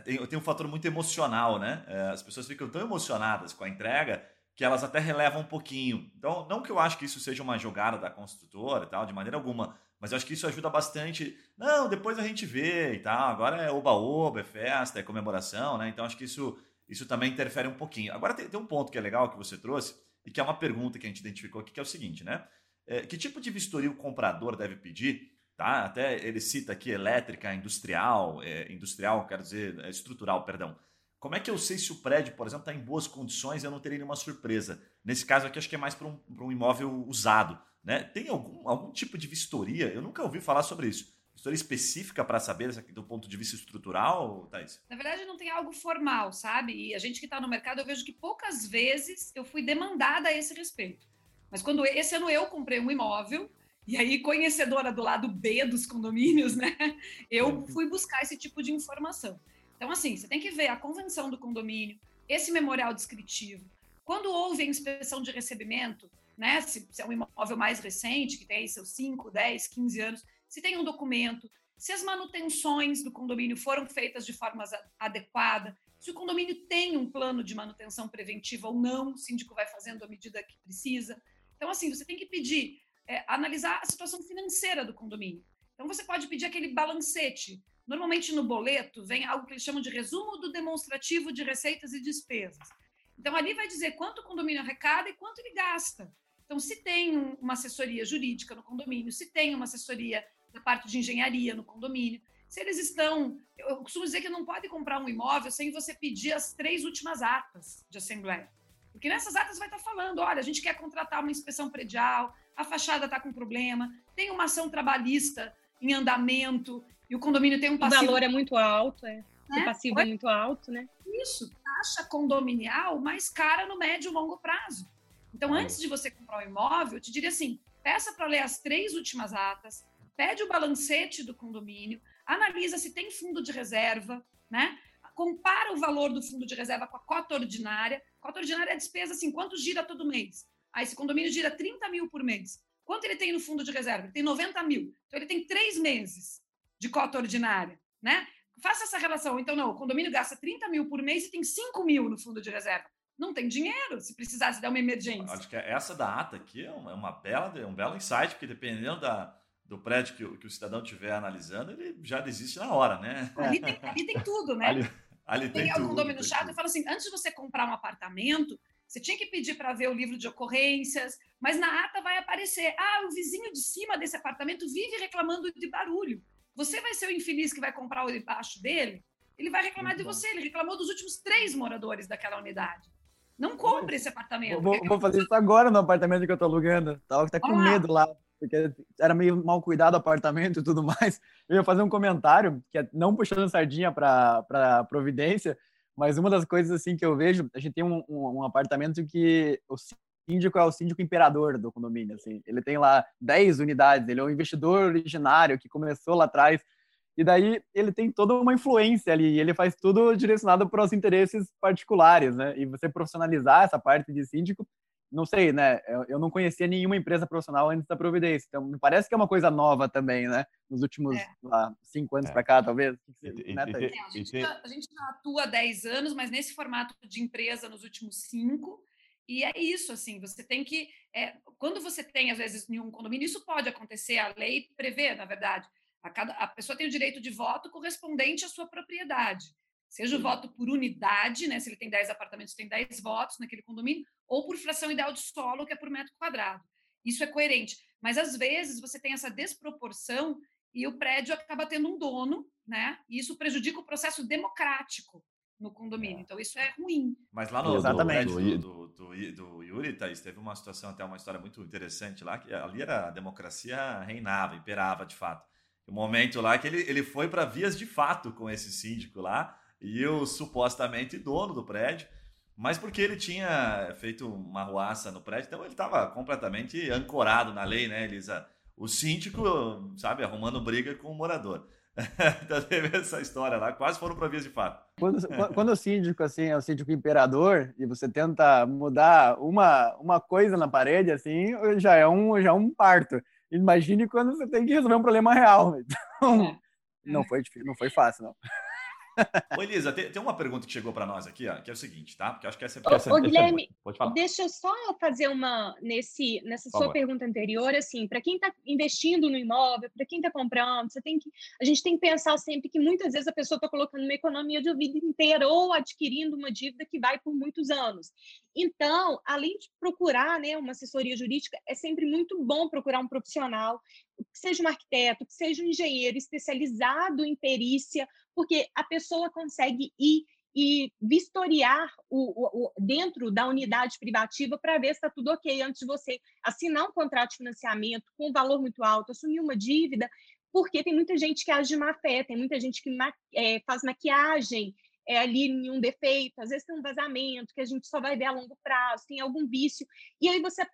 tem, tem um fator muito emocional, né? É, as pessoas ficam tão emocionadas com a entrega que elas até relevam um pouquinho. Então, não que eu acho que isso seja uma jogada da construtora e tal, de maneira alguma, mas eu acho que isso ajuda bastante. Não, depois a gente vê e tal. Agora é oba-oba, é festa, é comemoração, né? Então, acho que isso, isso também interfere um pouquinho. Agora, tem, tem um ponto que é legal que você trouxe e que é uma pergunta que a gente identificou aqui, que é o seguinte, né? É, que tipo de vistoria o comprador deve pedir? Tá? Até ele cita aqui elétrica, industrial, é, industrial, quero dizer, é, estrutural, perdão. Como é que eu sei se o prédio, por exemplo, está em boas condições e eu não terei nenhuma surpresa? Nesse caso aqui, acho que é mais para um, um, imóvel usado. Né? Tem algum, algum tipo de vistoria? Eu nunca ouvi falar sobre isso. Vistoria específica para saber do ponto de vista estrutural, Thais? Na verdade, não tem algo formal, sabe? E a gente que está no mercado, eu vejo que poucas vezes eu fui demandada a esse respeito. Mas quando esse ano eu comprei um imóvel, e aí, conhecedora do lado B dos condomínios, né? Eu fui buscar esse tipo de informação. Então, assim, você tem que ver a convenção do condomínio, esse memorial descritivo. Quando houve a inspeção de recebimento, né, se, se é um imóvel mais recente, que tem aí seus 5, 10, 15 anos, se tem um documento, se as manutenções do condomínio foram feitas de forma adequada, se o condomínio tem um plano de manutenção preventiva ou não, o síndico vai fazendo à medida que precisa. Então, assim, você tem que pedir, é, analisar a situação financeira do condomínio. Então, você pode pedir aquele balancete. Normalmente no boleto vem algo que eles chamam de resumo do demonstrativo de receitas e despesas. Então ali vai dizer quanto o condomínio arrecada e quanto ele gasta. Então se tem uma assessoria jurídica no condomínio, se tem uma assessoria da parte de engenharia no condomínio, se eles estão, eu costumo dizer que não pode comprar um imóvel sem você pedir as três últimas atas de assembleia. Porque nessas atas vai estar falando, olha, a gente quer contratar uma inspeção predial, a fachada está com problema, tem uma ação trabalhista em andamento, e o condomínio tem um passivo. O valor é muito alto, é. Né? O passivo é muito alto, né? Isso, taxa condominial mais cara no médio e longo prazo. Então, antes de você comprar um imóvel, eu te diria assim: peça para ler as três últimas atas, pede o balancete do condomínio, analisa se tem fundo de reserva, né? Compara o valor do fundo de reserva com a cota ordinária. Cota ordinária é a despesa, assim, quanto gira todo mês? Aí, esse condomínio gira 30 mil por mês. Quanto ele tem no fundo de reserva? Ele tem 90 mil. Então, ele tem três meses de cota ordinária, né? Faça essa relação. Então, não, o condomínio gasta 30 mil por mês e tem 5 mil no fundo de reserva. Não tem dinheiro se precisasse dar uma emergência. Acho que essa da ata aqui é uma, é uma bela, é um belo insight, porque dependendo da, do prédio que, que o cidadão estiver analisando, ele já desiste na hora, né? Ali tem, ali tem tudo, né? Ali... Ali tem, tem tudo, condomínio tem chato tudo. e fala assim: antes de você comprar um apartamento, você tinha que pedir para ver o livro de ocorrências, mas na ata vai aparecer: ah, o vizinho de cima desse apartamento vive reclamando de barulho. Você vai ser o infeliz que vai comprar o debaixo dele? Ele vai reclamar Muito de bom. você. Ele reclamou dos últimos três moradores daquela unidade. Não compre esse apartamento. Vou, vou fazer isso agora no apartamento que eu tô alugando. Tava até com Vamos lá. medo lá, porque era meio mal cuidado o apartamento e tudo mais. Eu ia fazer um comentário, que é não puxando sardinha para para Providência, mas uma das coisas assim que eu vejo, a gente tem um, um, um apartamento que o síndico é o síndico imperador do condomínio, assim. Ele tem lá 10 unidades, ele é um investidor originário que começou lá atrás. E daí ele tem toda uma influência ali, ele faz tudo direcionado para os interesses particulares, né? E você profissionalizar essa parte de síndico, não sei, né? Eu, eu não conhecia nenhuma empresa profissional antes da Providência, então me parece que é uma coisa nova também, né? Nos últimos É. lá, cinco anos É. para cá, talvez. E- e- né, e- Thaís? É, a, E gente já, a gente já atua há 10 anos, mas nesse formato de empresa nos últimos cinco. E é isso, assim, você tem que. é, quando você tem, às vezes, em um condomínio, isso pode acontecer, a lei prevê, na verdade. A, cada, a pessoa tem o direito de voto correspondente à sua propriedade. Seja o voto por unidade, né? Se ele tem 10 apartamentos, tem 10 votos naquele condomínio, ou por fração ideal de solo, que é por metro quadrado. Isso é coerente. Mas às vezes você tem essa desproporção e o prédio acaba tendo um dono, né? E isso prejudica o processo democrático no condomínio. Então isso é ruim. Mas lá no, Exatamente. prédio do, do, do, do Yuri, Thaís, teve uma situação, até uma história muito interessante lá, que ali era a democracia reinava, imperava de fato. O momento lá que ele, ele foi para vias de fato com esse síndico lá, e o supostamente dono do prédio, mas porque ele tinha feito uma ruaça no prédio, então ele estava completamente ancorado na lei, né, Elisa? O síndico, sabe, arrumando briga com o morador. então teve essa história lá, quase foram para vias de fato. Quando, quando o síndico assim é o síndico imperador e você tenta mudar uma, uma coisa na parede assim já é um já é um parto. Imagine quando você tem que resolver um problema real. Então É. não foi difícil, não foi fácil não. Ô, Elisa, tem, tem uma pergunta que chegou para nós aqui, ó, que é o seguinte, tá? Porque eu acho que essa é Ô, essa- ô, é Guilherme. Pode falar. Deixa eu só fazer uma nesse nessa Por sua favor. pergunta anterior, assim, para quem está investindo no imóvel, para quem está comprando, você tem que a gente tem que pensar sempre que muitas vezes a pessoa está colocando uma economia de vida inteira ou adquirindo uma dívida que vai por muitos anos. Então, além de procurar, né, uma assessoria jurídica, é sempre muito bom procurar um profissional, que seja um arquiteto, que seja um engenheiro especializado em perícia, porque a pessoa consegue ir e vistoriar o, o- o- dentro da unidade privativa para ver se está tudo ok antes de você assinar um contrato de financiamento com um valor muito alto, assumir uma dívida, porque tem muita gente que age de má fé, tem muita gente que ma- eh, faz maquiagem é, ali em um defeito, às vezes tem um vazamento que a gente só vai ver a longo prazo, tem algum vício, e aí você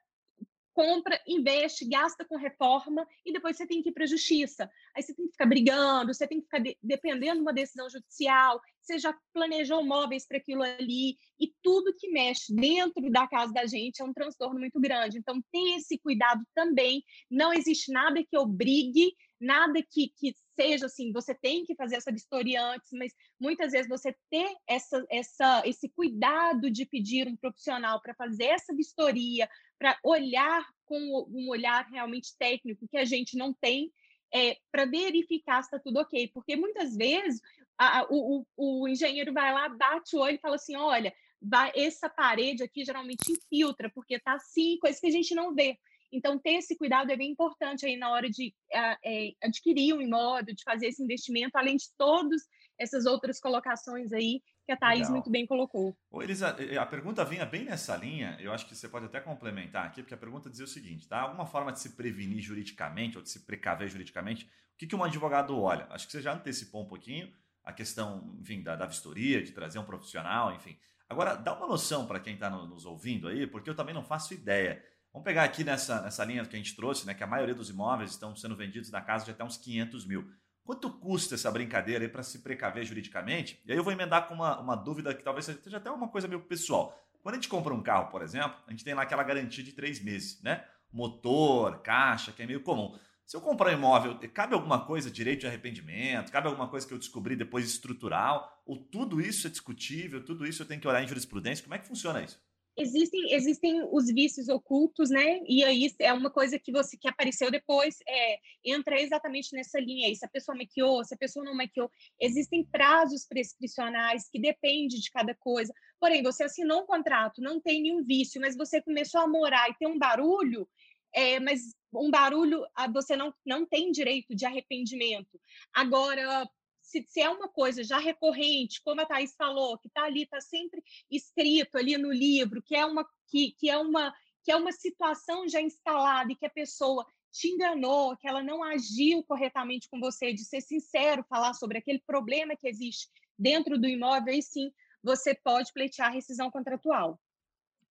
compra, investe, gasta com reforma e depois você tem que ir para a justiça. Aí você tem que ficar brigando, você tem que ficar de, dependendo de uma decisão judicial, você já planejou móveis para aquilo ali, e tudo que mexe dentro da casa da gente é um transtorno muito grande. Então, tem esse cuidado também. Não existe nada que obrigue, nada que, que seja assim, você tem que fazer essa vistoria antes, mas muitas vezes você ter essa, essa, esse cuidado de pedir um profissional para fazer essa vistoria, para olhar com um olhar realmente técnico que a gente não tem, é, para verificar se está tudo ok. Porque muitas vezes a, o, o, o engenheiro vai lá, bate o olho e fala assim: olha, vai, essa parede aqui geralmente infiltra, porque está assim, coisa que a gente não vê. Então, ter esse cuidado é bem importante aí na hora de é, adquirir um imóvel, de fazer esse investimento, além de todas essas outras colocações aí que a Thaís Legal. muito bem colocou. Ô, Elisa, a pergunta vinha bem nessa linha, eu acho que você pode até complementar aqui, porque a pergunta dizia o seguinte, tá? Alguma forma de se prevenir juridicamente ou de se precaver juridicamente, o que, que um advogado olha? Acho que você já antecipou um pouquinho a questão, enfim, da, da vistoria, de trazer um profissional, enfim. Agora, dá uma noção para quem está nos ouvindo aí, porque eu também não faço ideia. Vamos pegar aqui nessa, nessa linha que a gente trouxe, né, que a maioria dos imóveis estão sendo vendidos na casa de até uns 500 mil. Quanto custa essa brincadeira aí para se precaver juridicamente? E aí eu vou emendar com uma, uma dúvida que talvez seja até uma coisa meio pessoal. Quando a gente compra um carro, por exemplo, a gente tem lá aquela garantia de três meses, né? Motor, caixa, que é meio comum. Se eu comprar um imóvel, cabe alguma coisa, direito de arrependimento, cabe alguma coisa que eu descobri depois estrutural, ou tudo isso é discutível, tudo isso eu tenho que olhar em jurisprudência, como é que funciona isso? Existem existem os vícios ocultos, né? E aí é uma coisa que você que apareceu depois, é, entra exatamente nessa linha aí. Se a pessoa maquiou, se a pessoa não maquiou, existem prazos prescricionais que depende de cada coisa. Porém, você assinou um contrato, não tem nenhum vício, mas você começou a morar e tem um barulho, é, mas um barulho ah, você não, não tem direito de arrependimento. Agora, se, se, é uma coisa já recorrente, como a Thais falou, que está ali, está sempre escrito ali no livro, que é uma que, que é uma que é uma situação já instalada e que a pessoa te enganou, que ela não agiu corretamente com você, de ser sincero, falar sobre aquele problema que existe dentro do imóvel, aí sim você pode pleitear rescisão contratual.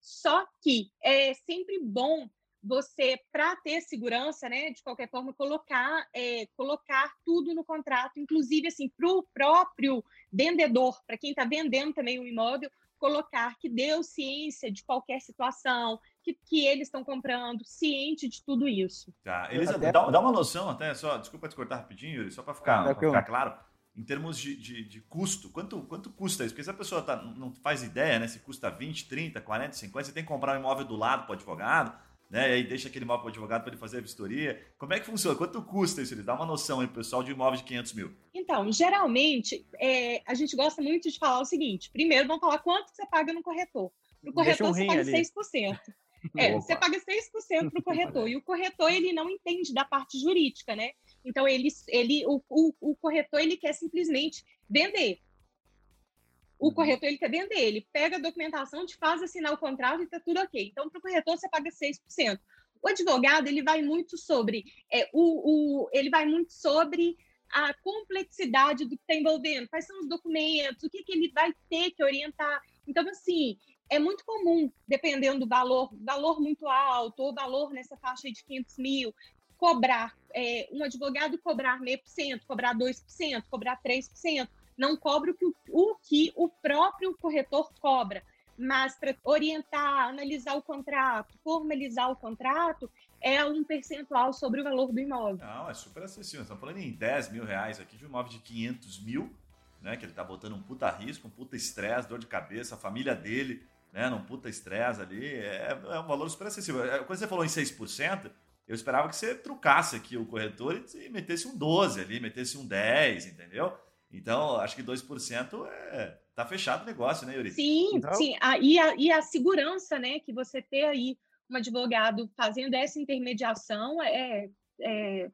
Só que é sempre bom você, para ter segurança, né, de qualquer forma, colocar, é, colocar tudo no contrato, inclusive assim, para o próprio vendedor, para quem está vendendo também o imóvel, colocar que deu ciência de qualquer situação, que, que eles estão comprando, ciente de tudo isso. Tá, Elisa, até... dá, dá, uma noção até, só, desculpa te cortar rapidinho, Yuri, só para ficar, ficar claro, em termos de, de, de, custo, quanto, quanto custa isso? Porque se a pessoa tá, não faz ideia, né, se custa 20, 30, 40, 50, você tem que comprar um imóvel do lado para o advogado, né? E aí deixa aquele imóvel para o advogado para ele fazer a vistoria. Como é que funciona? Quanto custa isso? Eles dá uma noção aí, pessoal, de imóvel de 500 mil. Então, geralmente, é, a gente gosta muito de falar o seguinte: primeiro, vamos falar quanto você paga no corretor. No corretor, um você paga ali. 6%. É, você paga 6% para o corretor. E o corretor, ele não entende da parte jurídica, né? Então, ele, ele, o, o, o corretor, ele quer simplesmente vender. O uhum. corretor ele quer vender, ele pega a documentação, te faz assinar o contrato e está tudo ok. Então, para o corretor, você paga 6%. O advogado ele vai muito sobre é, o, o, ele vai muito sobre a complexidade do que está envolvendo, quais são os documentos, o que, que ele vai ter que orientar. Então, assim, é muito comum, dependendo do valor, valor muito alto, ou valor nessa faixa de 500 mil, cobrar, é, um advogado cobrar meio por cento, cobrar 2%, cobrar 3%, não cobra o que o, que o próprio corretor cobra, mas para orientar, analisar o contrato, formalizar o contrato, é um percentual sobre o valor do imóvel. Não, é super acessível. Estamos falando em 10 mil reais aqui de um imóvel de 500 mil, né? Que ele está botando um puta risco, um puta estresse, dor de cabeça, a família dele, né? Num puta estresse ali. É, é, um valor super acessível. É, quando você falou em 6%, eu esperava que você trucasse aqui o corretor e metesse um 12 ali, metesse um 10, entendeu? Então, acho que 2% é, tá fechado o negócio, né, Yuri? Sim, então... sim. Ah, e, a, e a segurança, né, que você ter aí um advogado fazendo essa intermediação é, é, é,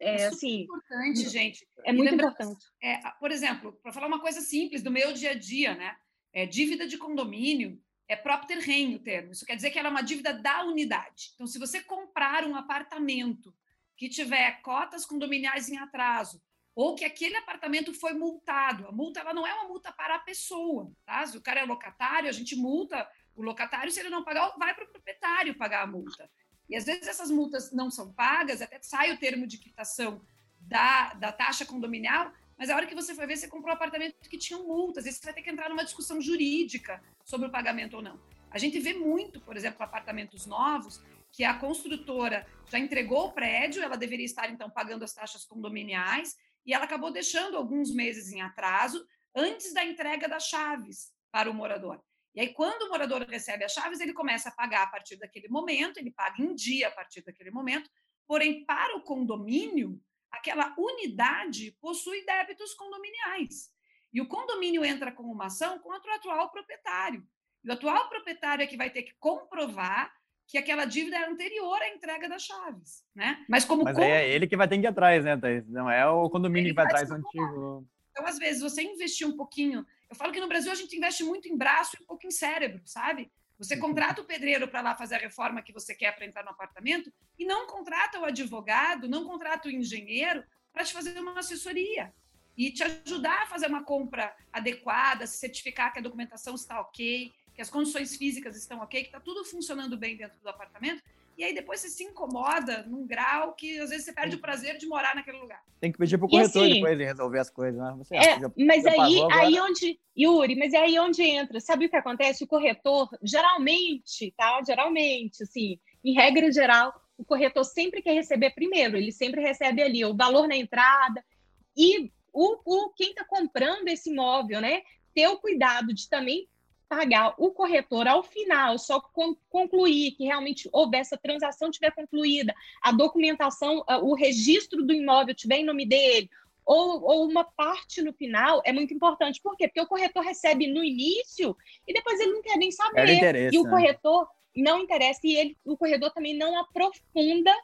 é assim, importante, gente. É muito importante. É, por exemplo, para falar uma coisa simples do meu dia a dia, né? É, dívida de condomínio é próprio terreno o termo. Isso quer dizer que ela é uma dívida da unidade. Então, se você comprar um apartamento que tiver cotas condominiais em atraso, ou que aquele apartamento foi multado. A multa ela não é uma multa para a pessoa, tá? Se o cara é locatário, a gente multa o locatário, se ele não pagar, vai para o proprietário pagar a multa. E às vezes essas multas não são pagas, até sai o termo de quitação da, da taxa condominial, mas a hora que você foi ver, você comprou um apartamento que tinha multas, e você vai ter que entrar numa discussão jurídica sobre o pagamento ou não. A gente vê muito, por exemplo, apartamentos novos, que a construtora já entregou o prédio, ela deveria estar então pagando as taxas condominiais, e ela acabou deixando alguns meses em atraso antes da entrega das chaves para o morador. E aí, quando o morador recebe as chaves, ele começa a pagar a partir daquele momento, ele paga em dia a partir daquele momento, porém, para o condomínio, aquela unidade possui débitos condominiais. E o condomínio entra com uma ação contra o atual proprietário. E o atual proprietário é que vai ter que comprovar que aquela dívida é anterior à entrega das chaves, né? Mas como Mas é ele que vai ter que ir atrás, né, Thaís? Não é o condomínio que vai atrás do antigo. Então, às vezes, você investir um pouquinho. Eu falo que no Brasil a gente investe muito em braço e um pouco em cérebro, sabe? Você uhum. contrata o pedreiro para lá fazer a reforma que você quer para entrar no apartamento e não contrata o advogado, não contrata o engenheiro para te fazer uma assessoria e te ajudar a fazer uma compra adequada, se certificar que a documentação está ok, que as condições físicas estão ok, que está tudo funcionando bem dentro do apartamento, e aí depois você se incomoda num grau que às vezes você perde o prazer de morar naquele lugar. Tem que pedir para o corretor assim, depois de resolver as coisas, né? Você, é, já, mas já aí, aí onde, Yuri, mas é aí onde entra. Sabe o que acontece? O corretor, geralmente, tá? Geralmente, assim, em regra geral, o corretor sempre quer receber primeiro, ele sempre recebe ali o valor na entrada e o, o quem está comprando esse imóvel, né? Ter o cuidado de também pagar o corretor ao final, só concluir que realmente houve essa transação tiver concluída, a documentação, o registro do imóvel tiver em nome dele, ou, ou, uma parte no final é muito importante. Por quê? Porque o corretor recebe no início e depois ele não quer nem saber. E o né? corretor não interessa e ele, o corretor também não aprofunda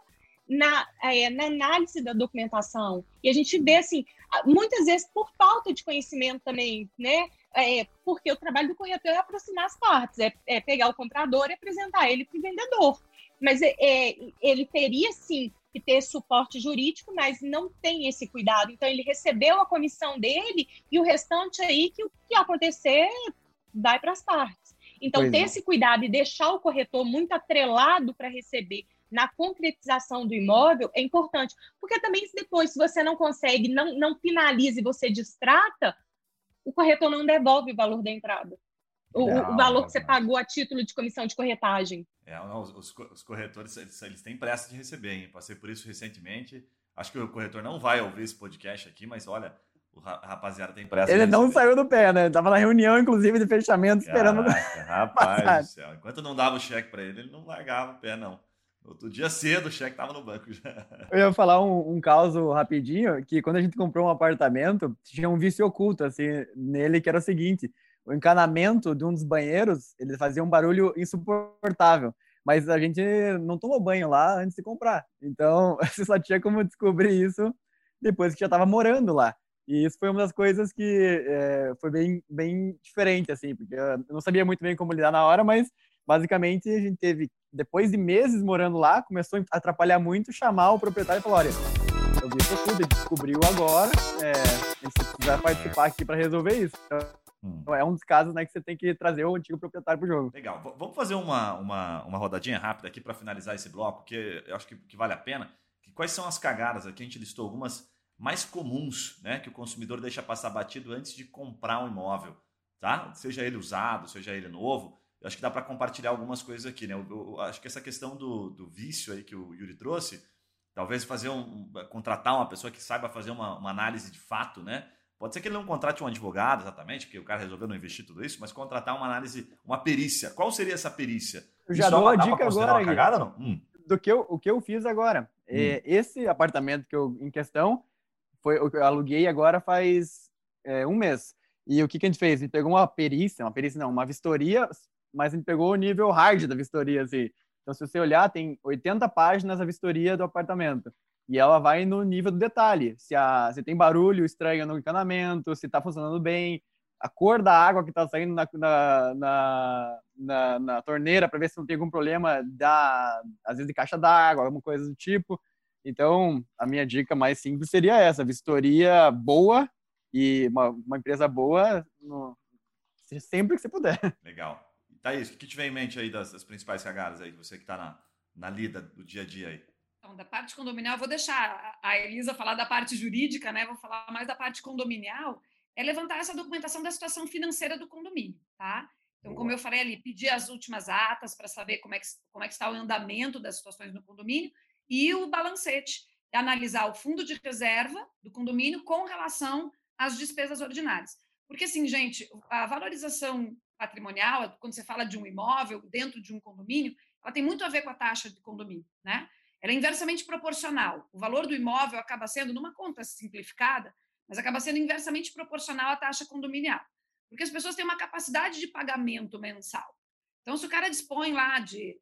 na, é, na análise da documentação. E a gente vê, assim, muitas vezes por falta de conhecimento também, né? É, porque o trabalho do corretor é aproximar as partes, é, é pegar o comprador e apresentar ele para o vendedor. Mas é, é, ele teria, sim, que ter suporte jurídico, mas não tem esse cuidado. Então, ele recebeu a comissão dele e o restante aí, que o que acontecer, vai para as partes. Então, pois ter é. esse cuidado e deixar o corretor muito atrelado para receber na concretização do imóvel é importante. Porque também, depois, se você não consegue, não, não finaliza e você distrata, o corretor não devolve o valor da entrada. O, não, o valor não, que você não. pagou a título de comissão de corretagem. É, os, os, corretores, eles, eles, têm pressa de receber, hein? Passei por isso recentemente. Acho que o corretor não vai ouvir esse podcast aqui, mas olha, o rapaziada tem pressa. Ele não saiu do pé, né? Ele tava na reunião, inclusive, de fechamento, esperando. Caraca, rapaz do céu. Enquanto não dava o cheque para ele, ele não largava o pé, não. Outro dia cedo o cheque tava no banco já. Eu ia falar um, um caso rapidinho, que quando a gente comprou um apartamento, tinha um vício oculto, assim, nele, que era o seguinte, o encanamento de um dos banheiros, ele fazia um barulho insuportável, mas a gente não tomou banho lá antes de comprar, então você só tinha como descobrir isso depois que já estava morando lá. E isso foi uma das coisas que é, foi bem, bem diferente, assim, porque eu não sabia muito bem como lidar na hora, mas basicamente a gente teve, depois de meses morando lá, começou a atrapalhar muito, chamar o proprietário e falar, olha, eu vi isso tudo, ele descobriu agora, é, você precisa participar aqui para resolver isso. Então, é um dos casos né, que você tem que trazer o antigo proprietário para o jogo. Legal. V vamos fazer uma, uma, uma rodadinha rápida aqui para finalizar esse bloco, que eu acho que, que vale a pena. Quais são as cagadas aqui? A gente listou algumas mais comuns né, que o consumidor deixa passar batido antes de comprar um imóvel. Tá? Seja ele usado, seja ele novo eu acho que dá para compartilhar algumas coisas aqui, né? Eu, eu, acho que essa questão do, do vício aí que o Yuri trouxe, talvez fazer um, contratar uma pessoa que saiba fazer uma, uma, análise de fato, né? Pode ser que ele não contrate um advogado exatamente, porque o cara resolveu não investir tudo isso, mas contratar uma análise, uma perícia. Qual seria essa perícia? Eu já dou a dica agora. Cagada, não? Hum. Do que eu, o que eu fiz agora. É, hum. É, esse apartamento que eu em questão foi o que eu aluguei agora faz é, um mês. E o que, que a gente fez? A gente pegou uma perícia, uma perícia não, uma vistoria mas a gente pegou o nível hard da vistoria, assim. Então, se você olhar, tem 80 páginas a vistoria do apartamento. E ela vai no nível do detalhe. Se, a, se tem barulho estranho no encanamento, se está funcionando bem, a cor da água que está saindo na, na, na, na, na torneira para ver se não tem algum problema, da, às vezes de caixa d'água, alguma coisa do tipo. Então, a minha dica mais simples seria essa: vistoria boa e uma, uma empresa boa no, sempre que você puder. Legal. Thaís, o que te vem em mente aí das, das principais cagadas aí, você que está na, na lida do dia a dia aí? Então, da parte condominial, vou deixar a Elisa falar da parte jurídica, né? Vou falar mais da parte condominial. É levantar essa documentação da situação financeira do condomínio, tá? Então, como eu falei ali, pedir as últimas atas para saber como é, que, como é que está o andamento das situações no condomínio e o balancete, analisar o fundo de reserva do condomínio com relação às despesas ordinárias. Porque, assim, gente, a valorização patrimonial, quando você fala de um imóvel dentro de um condomínio, ela tem muito a ver com a taxa de condomínio, né? Ela é inversamente proporcional. O valor do imóvel acaba sendo, numa conta simplificada, mas acaba sendo inversamente proporcional à taxa condominial. Porque as pessoas têm uma capacidade de pagamento mensal. Então, se o cara dispõe lá de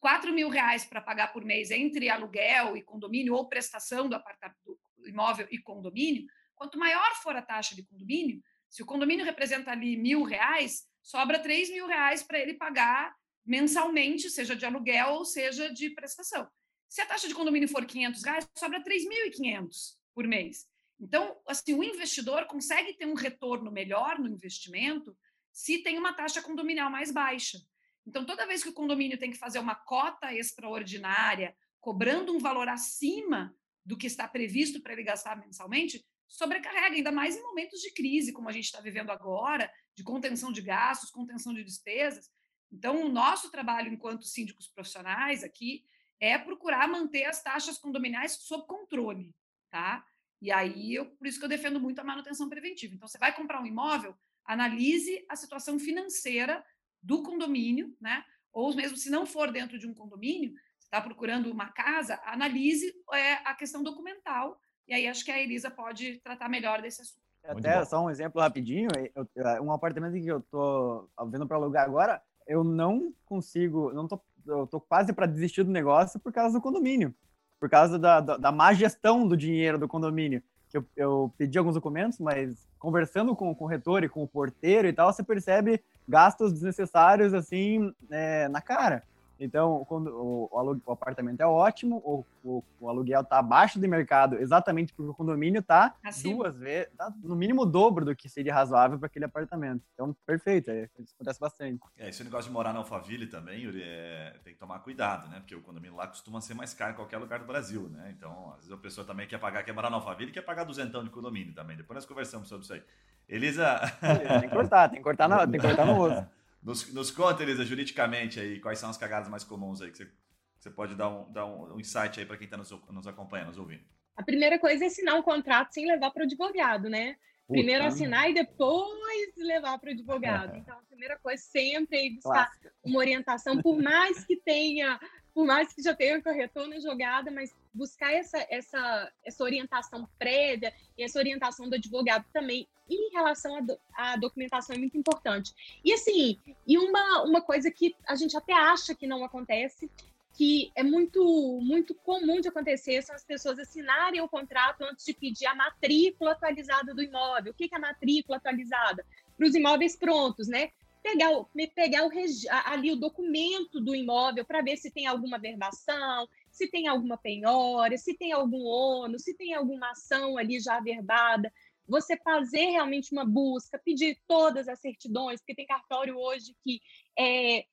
4 mil reais para pagar por mês entre aluguel e condomínio, ou prestação do, do imóvel e condomínio, quanto maior for a taxa de condomínio, se o condomínio representa ali mil reais, sobra 3 mil reais para ele pagar mensalmente, seja de aluguel ou seja de prestação. Se a taxa de condomínio for 500 reais, sobra 3.500 por mês. Então, assim, o investidor consegue ter um retorno melhor no investimento se tem uma taxa condominial mais baixa. Então, toda vez que o condomínio tem que fazer uma cota extraordinária, cobrando um valor acima do que está previsto para ele gastar mensalmente, sobrecarrega, ainda mais em momentos de crise, como a gente está vivendo agora, de contenção de gastos, contenção de despesas. Então, o nosso trabalho enquanto síndicos profissionais aqui é procurar manter as taxas condominiais sob controle, tá? E aí, eu, por isso que eu defendo muito a manutenção preventiva. Então, você vai comprar um imóvel, analise a situação financeira do condomínio, né? Ou mesmo se não for dentro de um condomínio, está procurando uma casa, analise é, a questão documental. E aí acho que a Elisa pode tratar melhor desse assunto. Até só um exemplo rapidinho, eu, um apartamento que eu tô vendo para alugar agora, eu não consigo, não tô, eu tô quase para desistir do negócio por causa do condomínio, por causa da, da, da má gestão do dinheiro do condomínio. Eu, eu pedi alguns documentos, mas conversando com o corretor e com o porteiro e tal, você percebe gastos desnecessários assim é, na cara. Então, quando o, o, o apartamento é ótimo, o, o, o aluguel está abaixo do mercado, exatamente porque o condomínio está duas vezes, tá no mínimo o dobro do que seria razoável para aquele apartamento. Então, perfeito, é, isso acontece bastante. É, esse negócio de morar na Alphaville também, Yuri, é, tem que tomar cuidado, né? Porque o condomínio lá costuma ser mais caro em qualquer lugar do Brasil, né? Então, às vezes a pessoa também quer pagar, quer morar na Alphaville, quer pagar duzentão de condomínio também. Depois nós conversamos sobre isso aí. Elisa... tem que cortar, tem que cortar no, tem que cortar no osso. Nos, nos conta, Elisa, juridicamente aí, quais são as cagadas mais comuns aí que você, você pode dar um, dar um, insight aí para quem está nos, nos acompanhando, nos ouvindo. A primeira coisa é assinar um contrato sem levar para o advogado, né? Puta. Primeiro assinar e depois levar para o advogado. Então, a primeira coisa sempre é buscar uma orientação, por mais que tenha por mais que já tenha corretor na jogada, mas buscar essa, essa, essa orientação prévia e essa orientação do advogado também em relação à, do, à documentação é muito importante. E assim, e uma, uma coisa que a gente até acha que não acontece, que é muito, muito comum de acontecer, são as pessoas assinarem o contrato antes de pedir a matrícula atualizada do imóvel. O que é a matrícula atualizada? Para os imóveis prontos, né? Pegar, pegar o, ali o documento do imóvel para ver se tem alguma verbação, se tem alguma penhora, se tem algum ônus, se tem alguma ação ali já averbada. Você fazer realmente uma busca, pedir todas as certidões, porque tem cartório hoje que é,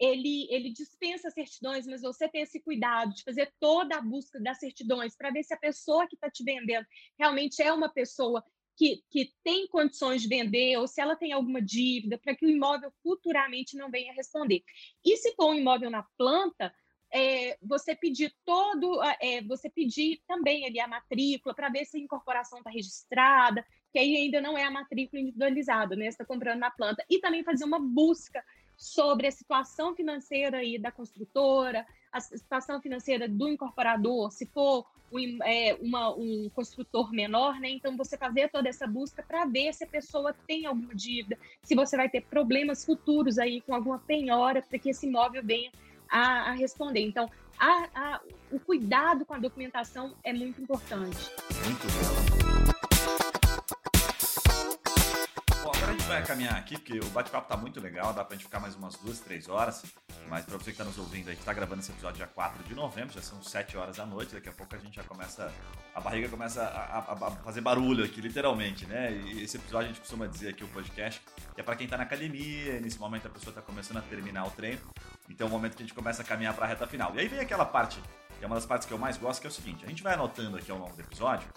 ele, ele dispensa certidões, mas você tem esse cuidado de fazer toda a busca das certidões para ver se a pessoa que está te vendendo realmente é uma pessoa que, que tem condições de vender ou se ela tem alguma dívida, para que o imóvel futuramente não venha responder. E se for um imóvel na planta, é, você pedir todo, é, você pedir também ali a matrícula para ver se a incorporação está registrada, que aí ainda não é a matrícula individualizada, né? Está comprando na planta. E também fazer uma busca sobre a situação financeira aí da construtora, a situação financeira do incorporador, se for um, é, uma, um construtor menor, né? Então você fazer toda essa busca para ver se a pessoa tem alguma dívida, se você vai ter problemas futuros aí com alguma penhora para que esse imóvel venha a, a responder. Então, a, a, o cuidado com a documentação é muito importante. Muito bom vai caminhar aqui, porque o bate-papo tá muito legal, dá pra gente ficar mais umas duas, três horas. Mas pra você que tá nos ouvindo, a gente tá gravando esse episódio dia 4 de novembro, já são 7 horas da noite, daqui a pouco a gente já começa. A barriga começa a, a, a fazer barulho aqui, literalmente, né? E esse episódio a gente costuma dizer aqui, o podcast, que é pra quem tá na academia, nesse momento a pessoa tá começando a terminar o treino. Então é o momento que a gente começa a caminhar pra reta final. E aí vem aquela parte, que é uma das partes que eu mais gosto, que é o seguinte: a gente vai anotando aqui ao longo do episódio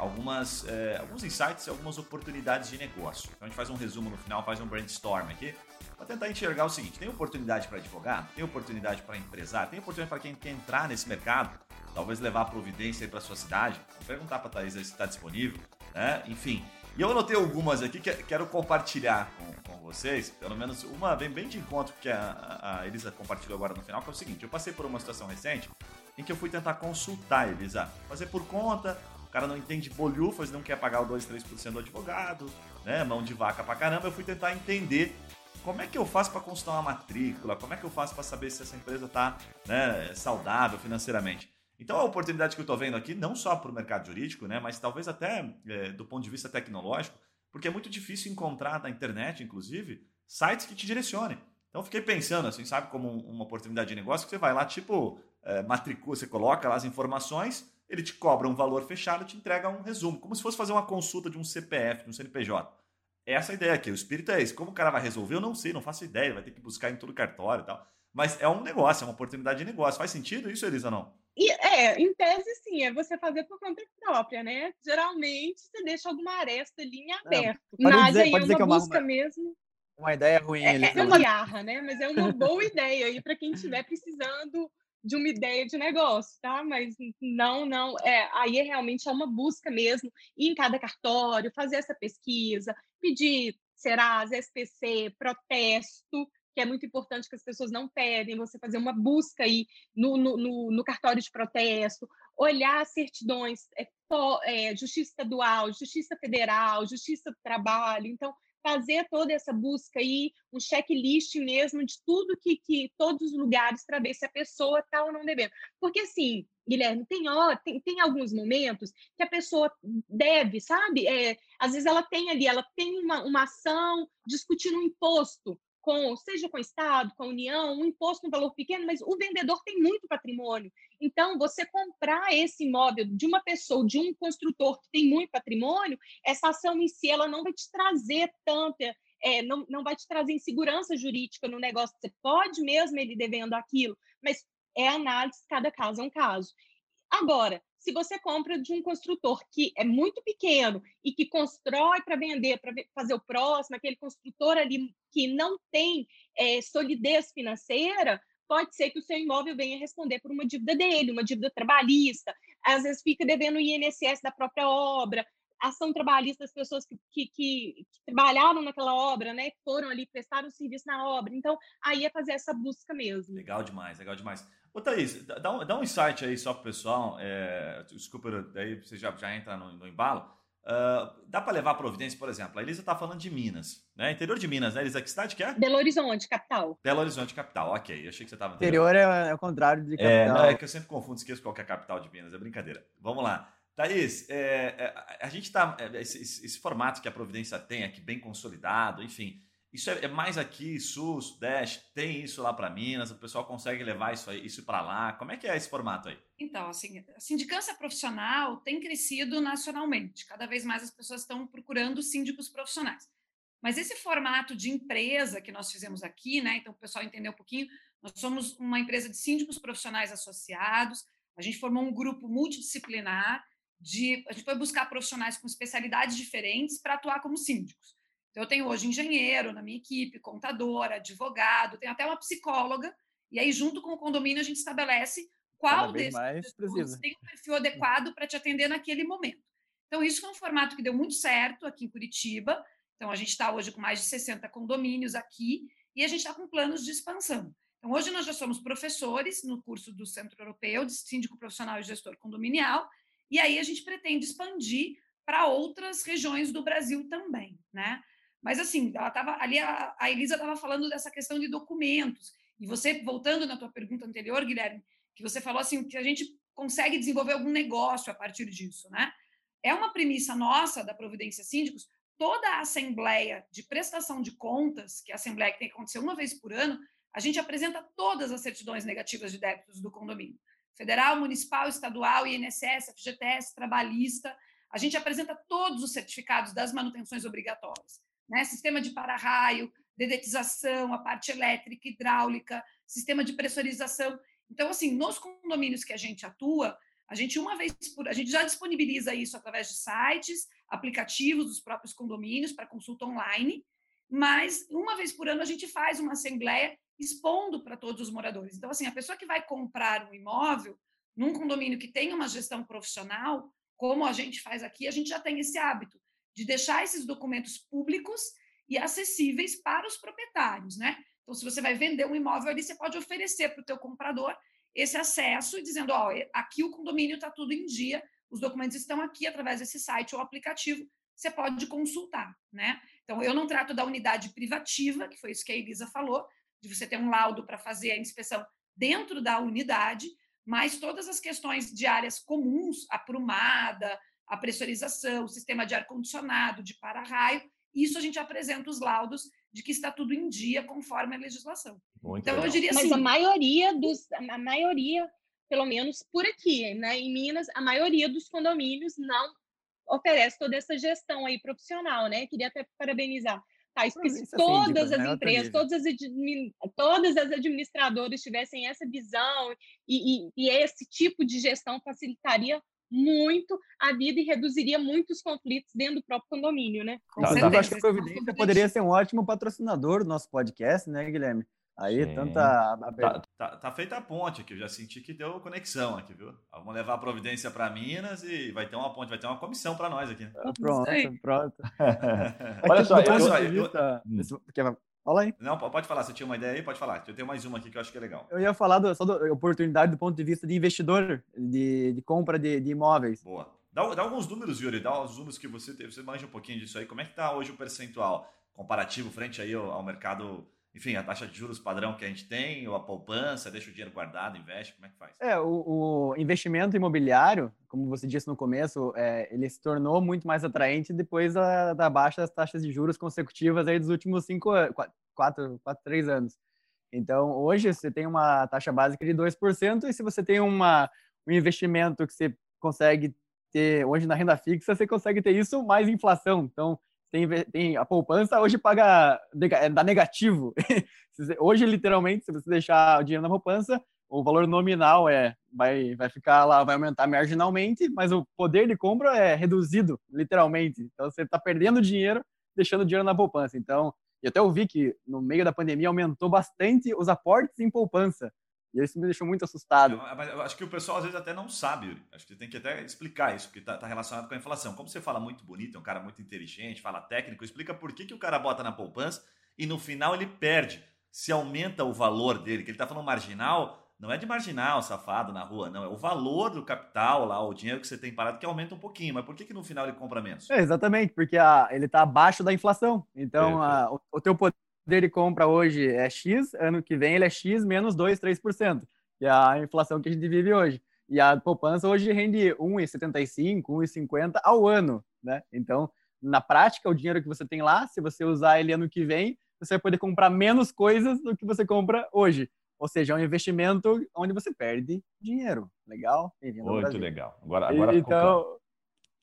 algumas, é, alguns insights e algumas oportunidades de negócio. Então a gente faz um resumo no final, faz um brainstorm aqui, para tentar enxergar o seguinte: tem oportunidade para advogado, tem oportunidade para empresário, tem oportunidade para quem quer entrar nesse mercado, talvez levar a providência para sua cidade. Vou perguntar para a Thaís se está disponível, né? Enfim. E eu anotei algumas aqui que quero compartilhar com, com vocês. Pelo menos uma vem bem de encontro que a, a Elisa compartilhou agora no final, que é o seguinte: eu passei por uma situação recente em que eu fui tentar consultar, Elisa, fazer por conta, o cara não entende bolhufas, não quer pagar o 2, 3% do advogado, né? Mão de vaca pra caramba. Eu fui tentar entender como é que eu faço para consultar uma matrícula, como é que eu faço para saber se essa empresa está né, saudável financeiramente. Então a oportunidade que eu estou vendo aqui, não só para o mercado jurídico, né, mas talvez até é, do ponto de vista tecnológico, porque é muito difícil encontrar na internet, inclusive, sites que te direcionem. Então fiquei pensando assim, sabe, como uma oportunidade de negócio que você vai lá, tipo, é, matricula, você coloca lá as informações ele te cobra um valor fechado e te entrega um resumo, como se fosse fazer uma consulta de um CPF, de um CNPJ. Essa é a ideia aqui, o espírito é esse. Como o cara vai resolver, eu não sei, não faço ideia, vai ter que buscar em todo cartório e tal. Mas é um negócio, é uma oportunidade de negócio. Faz sentido isso, Elisa, não? E, é, em tese, sim, é você fazer por conta própria, né? Geralmente, você deixa alguma aresta ali em aberto. Não, Mas dizer, aí é uma busca uma, mesmo. Uma ideia ruim. É, é uma garra, né? Mas é uma boa ideia aí para quem estiver precisando de uma ideia de negócio, tá? Mas não, não, é, aí é realmente é uma busca mesmo, ir em cada cartório, fazer essa pesquisa, pedir Serasa, SPC, protesto, que é muito importante que as pessoas não pedem, você fazer uma busca aí no, no, no, no cartório de protesto, olhar certidões, é, é, justiça estadual, justiça federal, justiça do trabalho. Então, fazer toda essa busca aí, um checklist mesmo de tudo que, que todos os lugares para ver se a pessoa está ou não devendo. Porque assim, Guilherme, tem, ó, tem, tem alguns momentos que a pessoa deve, sabe? É, às vezes ela tem ali, ela tem uma, uma ação discutindo um imposto com, seja com o Estado, com a União, um imposto no valor pequeno, mas o vendedor tem muito patrimônio. Então, você comprar esse imóvel de uma pessoa, de um construtor que tem muito patrimônio, essa ação em si ela não vai te trazer tanta, é, não, não vai te trazer insegurança jurídica no negócio. Você pode mesmo ele devendo aquilo, mas é análise, cada caso é um caso. Agora, se você compra de um construtor que é muito pequeno e que constrói para vender, para fazer o próximo, aquele construtor ali que não tem é, solidez financeira, pode ser que o seu imóvel venha responder por uma dívida dele, uma dívida trabalhista, às vezes fica devendo o INSS da própria obra, ação trabalhista das pessoas que, que, que, que, trabalharam naquela obra, né? Foram ali, prestaram serviço na obra. Então, aí é fazer essa busca mesmo. Legal demais, legal demais. Ô, Thaís, dá um, dá um insight aí só pro pessoal. É, desculpa, daí você já, já entra no, no embalo. Uh, dá para levar a providência, por exemplo. A Elisa está falando de Minas, né? Interior de Minas, né, Elisa? Que cidade que é? Belo Horizonte, capital. Belo Horizonte, capital. Ok, eu achei que você estava. Interior é, é o contrário de capital. É, não, é que eu sempre confundo, esqueço qual é a capital de Minas. É brincadeira. Vamos lá. Thaís, é, é, a gente está. É, esse, esse, formato que a Providência tem aqui, bem consolidado, enfim. Isso é, é mais aqui, Sul, Sudeste, tem isso lá para Minas, o pessoal consegue levar isso, isso para lá. Como é que é esse formato aí? Então, assim, a sindicância profissional tem crescido nacionalmente. Cada vez mais as pessoas estão procurando síndicos profissionais. Mas esse formato de empresa que nós fizemos aqui, né? Então, o pessoal entender um pouquinho, nós somos uma empresa de síndicos profissionais associados, a gente formou um grupo multidisciplinar de. A gente foi buscar profissionais com especialidades diferentes para atuar como síndicos. Então, eu tenho hoje engenheiro na minha equipe, contador, advogado, tenho até uma psicóloga, e aí, junto com o condomínio, a gente estabelece qual desses tem um perfil adequado para te atender naquele momento. Então, isso foi um formato que deu muito certo aqui em Curitiba. Então, a gente está hoje com mais de 60 condomínios aqui e a gente está com planos de expansão. Então, hoje nós já somos professores no curso do Centro Europeu de Síndico Profissional e Gestor Condominial, e aí a gente pretende expandir para outras regiões do Brasil também, né? Mas assim, ela tava ali a, a Elisa estava falando dessa questão de documentos. E você voltando na tua pergunta anterior, Guilherme, que você falou assim que a gente consegue desenvolver algum negócio a partir disso, né? É uma premissa nossa da Providência Síndicos, toda a assembleia de prestação de contas, que é a assembleia que tem que acontecer uma vez por ano, a gente apresenta todas as certidões negativas de débitos do condomínio. Federal, municipal, estadual, INSS, FGTS, trabalhista. A gente apresenta todos os certificados das manutenções obrigatórias né? sistema de para-raio, dedetização, a parte elétrica, hidráulica, sistema de pressurização. Então, assim, nos condomínios que a gente atua, a gente uma vez por a gente já disponibiliza isso através de sites, aplicativos dos próprios condomínios para consulta online, mas uma vez por ano a gente faz uma assembleia expondo para todos os moradores. Então, assim, a pessoa que vai comprar um imóvel num condomínio que tem uma gestão profissional, como a gente faz aqui, a gente já tem esse hábito de deixar esses documentos públicos e acessíveis para os proprietários, né? Então, se você vai vender um imóvel ali, você pode oferecer para o teu comprador esse acesso dizendo, ó, aqui o condomínio está tudo em dia, os documentos estão aqui através desse site ou aplicativo, você pode consultar, né? Então, eu não trato da unidade privativa, que foi isso que a Elisa falou, de você ter um laudo para fazer a inspeção dentro da unidade, mas todas as questões de áreas comuns, aprumada, a pressurização, o sistema de ar-condicionado, de para-raio, isso a gente apresenta os laudos de que está tudo em dia conforme a legislação. Muito então, legal. eu diria assim... Mas a maioria dos... A maioria, pelo menos por aqui, né, em Minas, a maioria dos condomínios não oferece toda essa gestão aí profissional, né? Queria até parabenizar. Tá, se todas as empresas, todas as, todas as administradoras tivessem essa visão e, e, e esse tipo de gestão facilitaria muito a vida e reduziria muitos conflitos dentro do próprio condomínio, né? Com eu acho que a Providência poderia ser um ótimo patrocinador do nosso podcast, né, Guilherme? Aí, Sim. tanta tá, tá, tá, feita a ponte aqui, eu já senti que deu conexão aqui, viu? Vamos levar a providência para Minas e vai ter uma ponte, vai ter uma comissão para nós aqui. Ah, pronto, pronto. Olha só, eu, eu, eu, Fala aí. Não, pode falar. Você tinha uma ideia aí? Pode falar. Eu tenho mais uma aqui que eu acho que é legal. Eu ia falar do, só da oportunidade do ponto de vista de investidor, de, de compra de, de imóveis. Boa. Dá, dá, alguns números, Yuri. Dá os números que você teve. Você manja um pouquinho disso aí. Como é que está hoje o percentual comparativo frente aí ao, ao mercado enfim, a taxa de juros padrão que a gente tem, ou a poupança, deixa o dinheiro guardado, investe, como é que faz? É, o, o investimento imobiliário, como você disse no começo, é, ele se tornou muito mais atraente depois da, da baixa das taxas de juros consecutivas aí dos últimos cinco, quatro, quatro, três anos. Então, hoje você tem uma taxa básica de 2%, e se você tem uma, um investimento que você consegue ter, hoje na renda fixa, você consegue ter isso mais inflação. Então, tem, tem a poupança hoje paga é, dá negativo. hoje literalmente, se você deixar o dinheiro na poupança, o valor nominal é vai vai ficar lá, vai aumentar marginalmente, mas o poder de compra é reduzido literalmente. Então você está perdendo dinheiro deixando dinheiro na poupança. Então, eu até ouvi que no meio da pandemia aumentou bastante os aportes em poupança. E isso me deixou muito assustado. Eu, eu acho que o pessoal às vezes até não sabe, Acho que tem que até explicar isso, porque está tá relacionado com a inflação. Como você fala muito bonito, é um cara muito inteligente, fala técnico, explica por que, que o cara bota na poupança e no final ele perde. Se aumenta o valor dele, que ele está falando marginal, não é de marginal, safado, na rua, não. É o valor do capital lá, o dinheiro que você tem parado, que aumenta um pouquinho. Mas por que, que no final ele compra menos? É, exatamente, porque a, ele está abaixo da inflação. Então, a, o, o teu poder dele compra hoje é X, ano que vem ele é X menos 2, 3%, que é a inflação que a gente vive hoje. E a poupança hoje rende 1,75, 1,50 ao ano, né? Então, na prática, o dinheiro que você tem lá, se você usar ele ano que vem, você vai poder comprar menos coisas do que você compra hoje. Ou seja, é um investimento onde você perde dinheiro. Legal? Muito legal. Agora, agora então,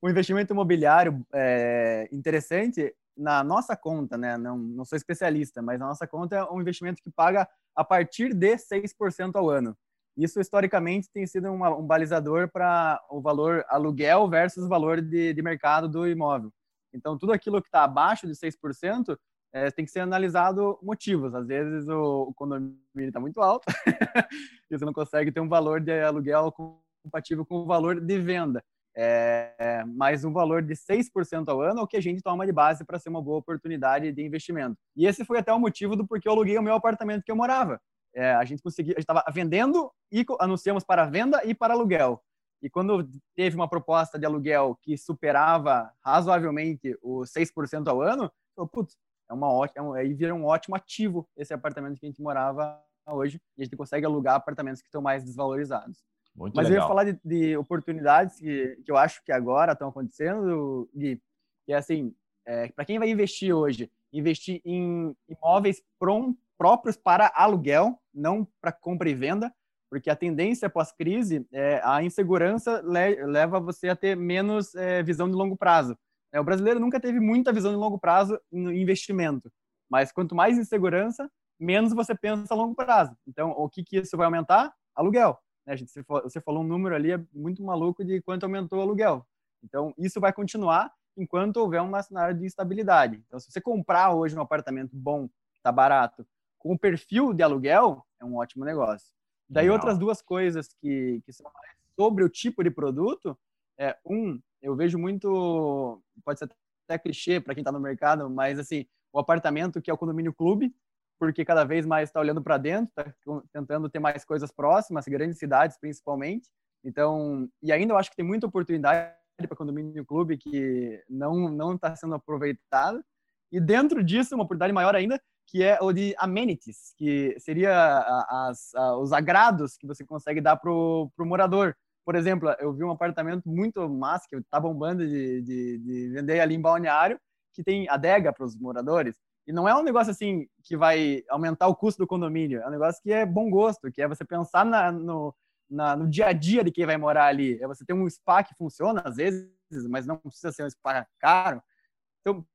o investimento imobiliário é interessante na nossa conta, né? Não, não sou especialista, mas na nossa conta é um investimento que paga a partir de 6% ao ano. Isso, historicamente, tem sido uma, um balizador para o valor aluguel versus o valor de, de mercado do imóvel. Então, tudo aquilo que está abaixo de 6% é, tem que ser analisado motivos. Às vezes, o, o condomínio está muito alto e você não consegue ter um valor de aluguel compatível com o valor de venda é, mais um valor de 6% ao ano, é o que a gente toma de base para ser uma boa oportunidade de investimento. E esse foi até o motivo do porquê eu aluguei o meu apartamento que eu morava. É, a gente conseguia, a gente estava vendendo e anunciamos para venda e para aluguel. E quando teve uma proposta de aluguel que superava razoavelmente os 6% ao ano, eu, putz, é uma ótima, é aí vira um ótimo ativo esse apartamento que a gente morava hoje. E a gente consegue alugar apartamentos que estão mais desvalorizados. Muito Mas legal. eu ia falar de, de oportunidades que, que eu acho que agora estão acontecendo, Gui, que é assim, é, para quem vai investir hoje, investir em imóveis prom, próprios para aluguel, não para compra e venda, porque a tendência pós-crise, é, a insegurança le, leva você a ter menos é, visão de longo prazo. É, o brasileiro nunca teve muita visão de longo prazo no investimento, mas quanto mais insegurança, menos você pensa a longo prazo. Então, o que, que isso vai aumentar? Aluguel. Né? Gente, você falou um número ali é muito maluco de quanto aumentou o aluguel. Então, isso vai continuar enquanto houver um cenário de instabilidade. Então, se você comprar hoje um apartamento bom, está barato, com o perfil de aluguel, é um ótimo negócio. Daí, outras duas coisas que, que são sobre o tipo de produto, é um, eu vejo muito, pode ser até clichê para quem está no mercado, mas assim, o apartamento que é o condomínio clube, porque cada vez mais está olhando para dentro, está tentando ter mais coisas próximas, grandes cidades principalmente. Então, e ainda eu acho que tem muita oportunidade para condomínio clube que não não está sendo aproveitada. E dentro disso, uma oportunidade maior ainda, que é o de amenities, que seria as, os agrados que você consegue dar para o morador. Por exemplo, eu vi um apartamento muito massa que está bombando de, de, de vender ali em Balneário, que tem adega para os moradores. E não é um negócio assim que vai aumentar o custo do condomínio, é um negócio que é bom gosto, que é você pensar na, no, na, no dia a dia de quem vai morar ali. É você ter um spa que funciona às vezes, mas não precisa ser um spa caro. Então,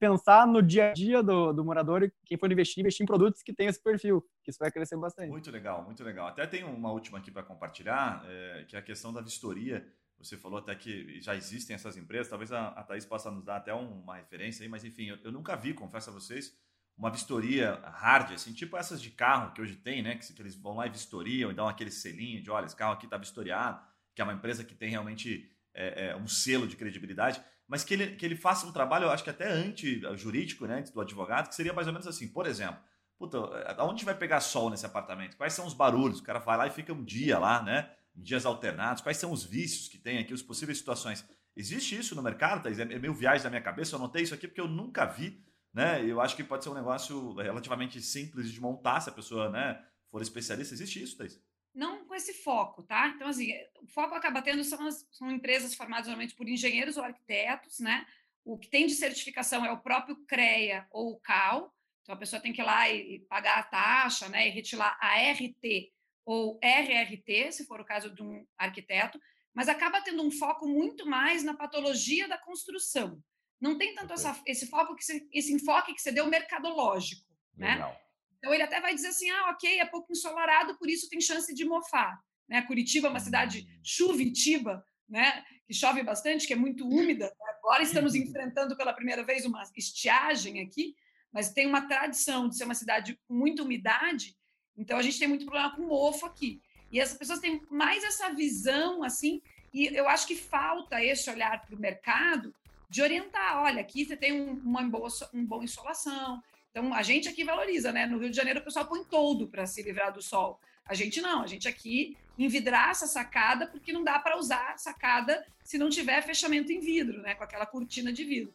pensar no dia a dia do, do morador e quem for investir, investir em produtos que tenham esse perfil, que isso vai crescer bastante. Muito legal, muito legal. Até tem uma última aqui para compartilhar, é, que é a questão da vistoria. Você falou até que já existem essas empresas, talvez a, a Thaís possa nos dar até uma referência aí, mas enfim, eu, eu nunca vi, confesso a vocês, uma vistoria hard, assim, tipo essas de carro que hoje tem, né? Que, que eles vão lá e vistoriam e dão aquele selinho de olha, esse carro aqui está vistoriado, que é uma empresa que tem realmente é, é, um selo de credibilidade, mas que ele, que ele faça um trabalho, eu acho que até anti-jurídico, né? Antes do advogado, que seria mais ou menos assim, por exemplo, puta, aonde vai pegar sol nesse apartamento? Quais são os barulhos? O cara vai lá e fica um dia lá, né? Em dias alternados, quais são os vícios que tem aqui, as possíveis situações. Existe isso no mercado, Thaís? É meio viagem da minha cabeça, eu notei isso aqui porque eu nunca vi né? Eu acho que pode ser um negócio relativamente simples de montar, se a pessoa né, for especialista. Existe isso, Thais? Não com esse foco, tá? Então, assim, o foco acaba tendo são, as, são empresas formadas normalmente por engenheiros ou arquitetos, né? O que tem de certificação é o próprio CREA ou o CAL. Então, a pessoa tem que ir lá e, e pagar a taxa, né? E retirar a RT ou RRT, se for o caso de um arquiteto, mas acaba tendo um foco muito mais na patologia da construção. Não tem tanto essa, esse foco, que você, esse enfoque que você deu mercadológico, né? Legal. né? Então ele até vai dizer assim, ah, ok, é pouco ensolarado, por isso tem chance de mofar. Né? Curitiba é uma cidade hum. chuvitiba, né? Que chove bastante, que é muito úmida. Agora estamos enfrentando pela primeira vez uma estiagem aqui, mas tem uma tradição de ser uma cidade com muita umidade. Então a gente tem muito problema com mofo aqui. E as pessoas têm mais essa visão assim, e eu acho que falta esse olhar para o mercado de orientar, olha, aqui você tem uma boa, uma boa insolação. Então, a gente aqui valoriza, né? No Rio de Janeiro, o pessoal põe todo para se livrar do sol. A gente não, a gente aqui envidraça a sacada, porque não dá para usar sacada se não tiver fechamento em vidro, né? Com aquela cortina de vidro,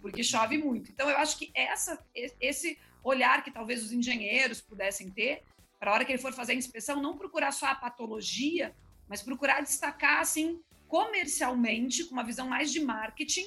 porque chove muito. Então, eu acho que essa, esse olhar que talvez os engenheiros pudessem ter, para a hora que ele for fazer a inspeção, não procurar só a patologia, mas procurar destacar, assim, comercialmente, com uma visão mais de marketing,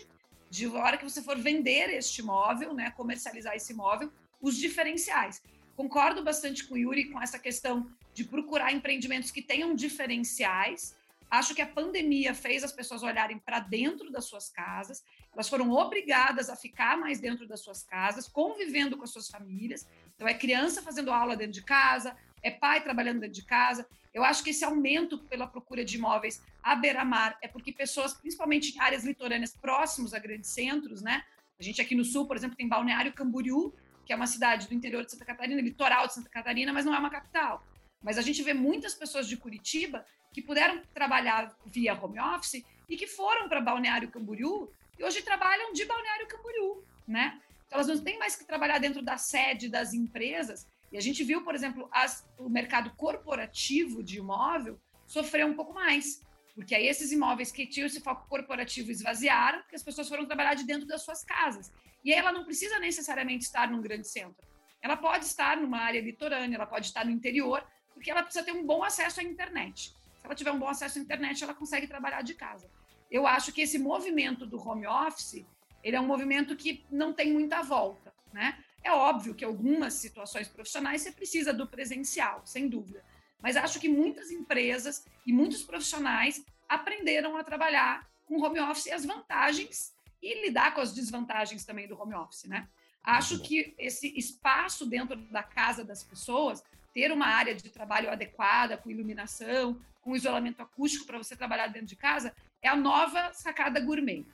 de hora que você for vender este imóvel, né, comercializar esse imóvel, os diferenciais. Concordo bastante com o Yuri com essa questão de procurar empreendimentos que tenham diferenciais. Acho que a pandemia fez as pessoas olharem para dentro das suas casas, elas foram obrigadas a ficar mais dentro das suas casas, convivendo com as suas famílias. Então, é criança fazendo aula dentro de casa, é pai trabalhando dentro de casa. Eu acho que esse aumento pela procura de imóveis à beira-mar é porque pessoas, principalmente em áreas litorâneas próximos a grandes centros, né? A gente aqui no sul, por exemplo, tem Balneário Camboriú, que é uma cidade do interior de Santa Catarina, litoral de Santa Catarina, mas não é uma capital. Mas a gente vê muitas pessoas de Curitiba que puderam trabalhar via home office e que foram para Balneário Camboriú e hoje trabalham de Balneário Camboriú, né? Então elas não têm mais que trabalhar dentro da sede das empresas e a gente viu, por exemplo, as, o mercado corporativo de imóvel sofreu um pouco mais, porque aí esses imóveis que tinham esse foco corporativo esvaziaram, porque as pessoas foram trabalhar de dentro das suas casas. E aí ela não precisa necessariamente estar num grande centro. Ela pode estar numa área litorânea, ela pode estar no interior, porque ela precisa ter um bom acesso à internet. Se ela tiver um bom acesso à internet, ela consegue trabalhar de casa. Eu acho que esse movimento do home office, ele é um movimento que não tem muita volta, né? É óbvio que algumas situações profissionais você precisa do presencial, sem dúvida. Mas acho que muitas empresas e muitos profissionais aprenderam a trabalhar com home office e as vantagens e lidar com as desvantagens também do home office, né? Acho que esse espaço dentro da casa das pessoas, ter uma área de trabalho adequada, com iluminação, com isolamento acústico para você trabalhar dentro de casa, é a nova sacada gourmet.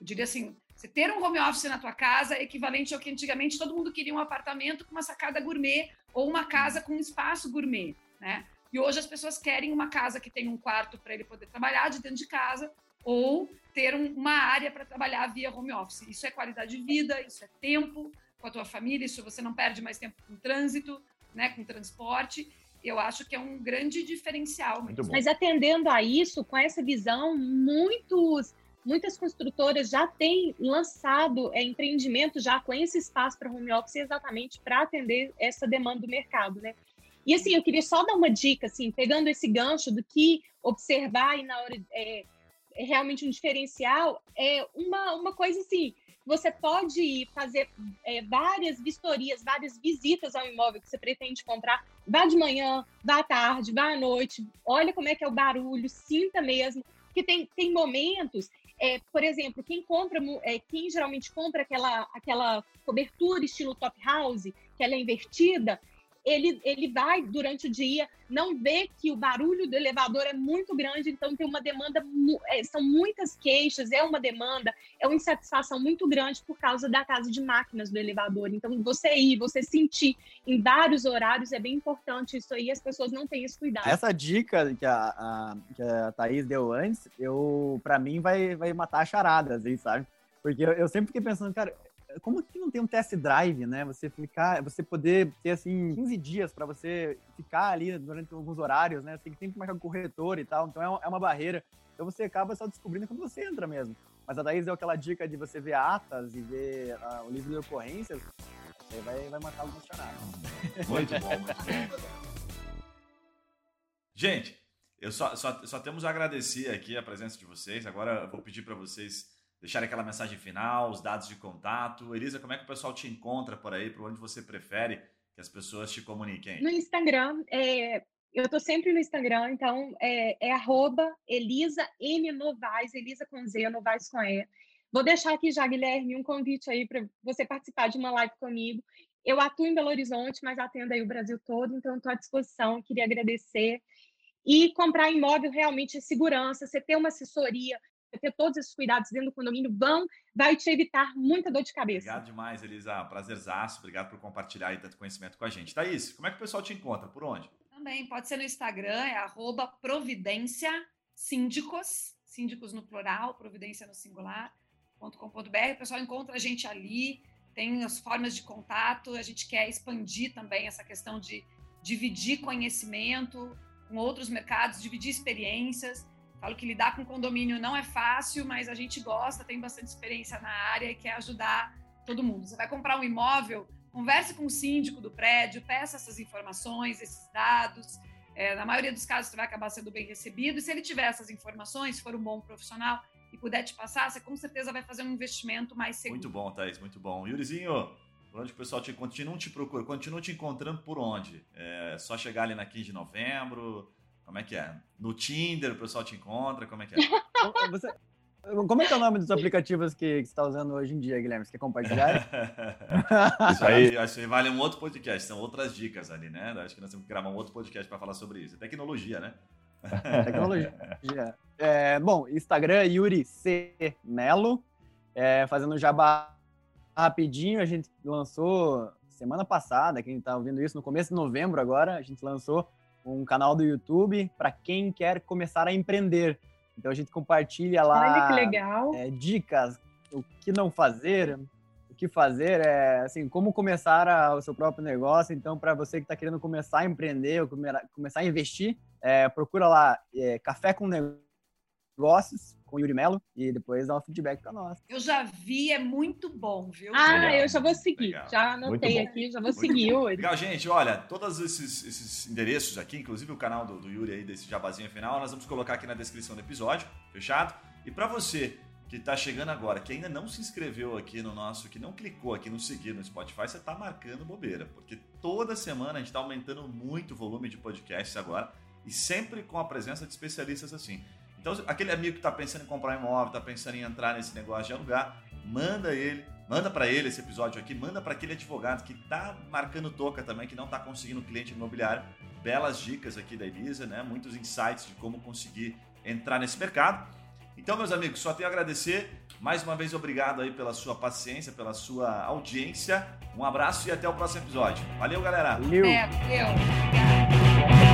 Eu diria assim, você ter um home office na tua casa é equivalente ao que antigamente todo mundo queria um apartamento com uma sacada gourmet ou uma casa com um espaço gourmet, né? E hoje as pessoas querem uma casa que tenha um quarto para ele poder trabalhar de dentro de casa ou ter um, uma área para trabalhar via home office. Isso é qualidade de vida, isso é tempo com a tua família, isso você não perde mais tempo com trânsito, né, com transporte. Eu acho que é um grande diferencial. Mas atendendo a isso, com essa visão, muitos muitas construtoras já têm lançado é, empreendimento já com esse espaço para home office exatamente para atender essa demanda do mercado, né? E assim, eu queria só dar uma dica, assim, pegando esse gancho do que observar e na hora é, é realmente um diferencial, é uma, uma coisa assim, você pode fazer é, várias vistorias, várias visitas ao imóvel que você pretende comprar. Vá de manhã, vá à tarde, vá à noite, olha como é que é o barulho, sinta mesmo. Porque tem, tem momentos é, por exemplo, quem compra, é, quem geralmente compra aquela, aquela cobertura estilo top house, que ela é invertida, ele, ele vai durante o dia, não vê que o barulho do elevador é muito grande, então tem uma demanda, é, são muitas queixas, é uma demanda, é uma insatisfação muito grande por causa da casa de máquinas do elevador. Então, você ir, você sentir em vários horários é bem importante isso aí, as pessoas não têm esse cuidado. Essa dica que a, a, que a Thaís deu antes, eu, para mim, vai, vai matar a charada, assim, sabe? Porque eu, eu sempre fiquei pensando, cara, como que não tem um test drive, né? Você ficar, você poder ter assim 15 dias para você ficar ali durante alguns horários, né? Você tem que sempre marcar o corretor e tal, então é, é uma barreira. Então você acaba só descobrindo quando você entra mesmo. Mas a Thaís deu aquela dica de você ver atas e ver uh, o livro de ocorrências, você vai, vai matar alguns charadas. Muito bom, muito bom. Gente, eu só, só, só temos a agradecer aqui a presença de vocês. Agora eu vou pedir para vocês deixar aquela mensagem final, os dados de contato. Elisa, como é que o pessoal te encontra por aí, por onde você prefere que as pessoas te comuniquem? No Instagram, é, eu estou sempre no Instagram, então é, é arroba Elisa M Novaes, Elisa com Z, Novaes com E. Vou deixar aqui já, Guilherme, um convite aí para você participar de uma live comigo. Eu atuo em Belo Horizonte, mas atendo aí o Brasil todo, então estou à disposição. Queria agradecer. E comprar imóvel realmente é segurança, você ter uma assessoria, ter todos esses cuidados dentro do condomínio vão, vai te evitar muita dor de cabeça. Obrigado demais, Elisa. Prazerzaço. Obrigado por compartilhar aí tanto conhecimento com a gente. Thaís, como é que o pessoal te encontra? Por onde? Também pode ser no Instagram, é arroba providência síndicos, síndicos no plural, providência no singular, .com.br. O pessoal encontra a gente ali, tem as formas de contato, a gente quer expandir também essa questão de dividir conhecimento com outros mercados, dividir experiências. Falo que lidar com condomínio não é fácil, mas a gente gosta, tem bastante experiência na área e quer ajudar todo mundo. Você vai comprar um imóvel, converse com o síndico do prédio, peça essas informações, esses dados. É, na maioria dos casos, você vai acabar sendo bem recebido. E se ele tiver essas informações, for um bom profissional e puder te passar, você com certeza vai fazer um investimento mais seguro. Muito bom, Thaís, muito bom. Yurizinho, por onde o pessoal te, continua te procura? Continua te encontrando por onde? É só chegar ali na 15 de novembro? Como é que é? No Tinder o pessoal te encontra? Como é que é? Você, como é que é o nome dos aplicativos que, que você está usando hoje em dia, Guilherme? Você quer compartilhar? isso aí, acho que vale um outro podcast, são outras dicas ali, né? Acho que nós temos que gravar um outro podcast para falar sobre isso. É tecnologia, né? Tecnologia. É, bom, Instagram, Yuri C. Melo. É, fazendo jabá rapidinho, a gente lançou semana passada, quem está ouvindo isso, no começo de novembro agora, a gente lançou um canal do YouTube para quem quer começar a empreender. Então a gente compartilha lá é, dicas, o que não fazer, o que fazer, é assim, como começar a, o seu próprio negócio. Então, para você que está querendo começar a empreender ou começar a investir, é, procura lá é, Café com Negócios com o Yuri Melo e depois dá um feedback para nós. Eu já vi, é muito bom, viu? Ah, Legal. eu já vou seguir. Legal. Já anotei aqui, já vou muito seguir bom. hoje. Legal, gente, olha, todos esses, esses endereços aqui, inclusive o canal do, do Yuri aí, desse jabazinho final, nós vamos colocar aqui na descrição do episódio, fechado? E para você que está chegando agora, que ainda não se inscreveu aqui no nosso, que não clicou aqui no seguir no Spotify, você está marcando bobeira, porque toda semana a gente está aumentando muito o volume de podcasts agora e sempre com a presença de especialistas assim. Então, aquele amigo que está pensando em comprar um imóvel, está pensando em entrar nesse negócio de alugar, manda ele, manda para ele esse episódio aqui, manda para aquele advogado que está marcando toca também, que não está conseguindo cliente imobiliário. Belas dicas aqui da Elisa, né? Muitos insights de como conseguir entrar nesse mercado. Então, meus amigos, só tenho a agradecer. Mais uma vez, obrigado aí pela sua paciência, pela sua audiência. Um abraço e até o próximo episódio. Valeu, galera. Valeu. É, valeu.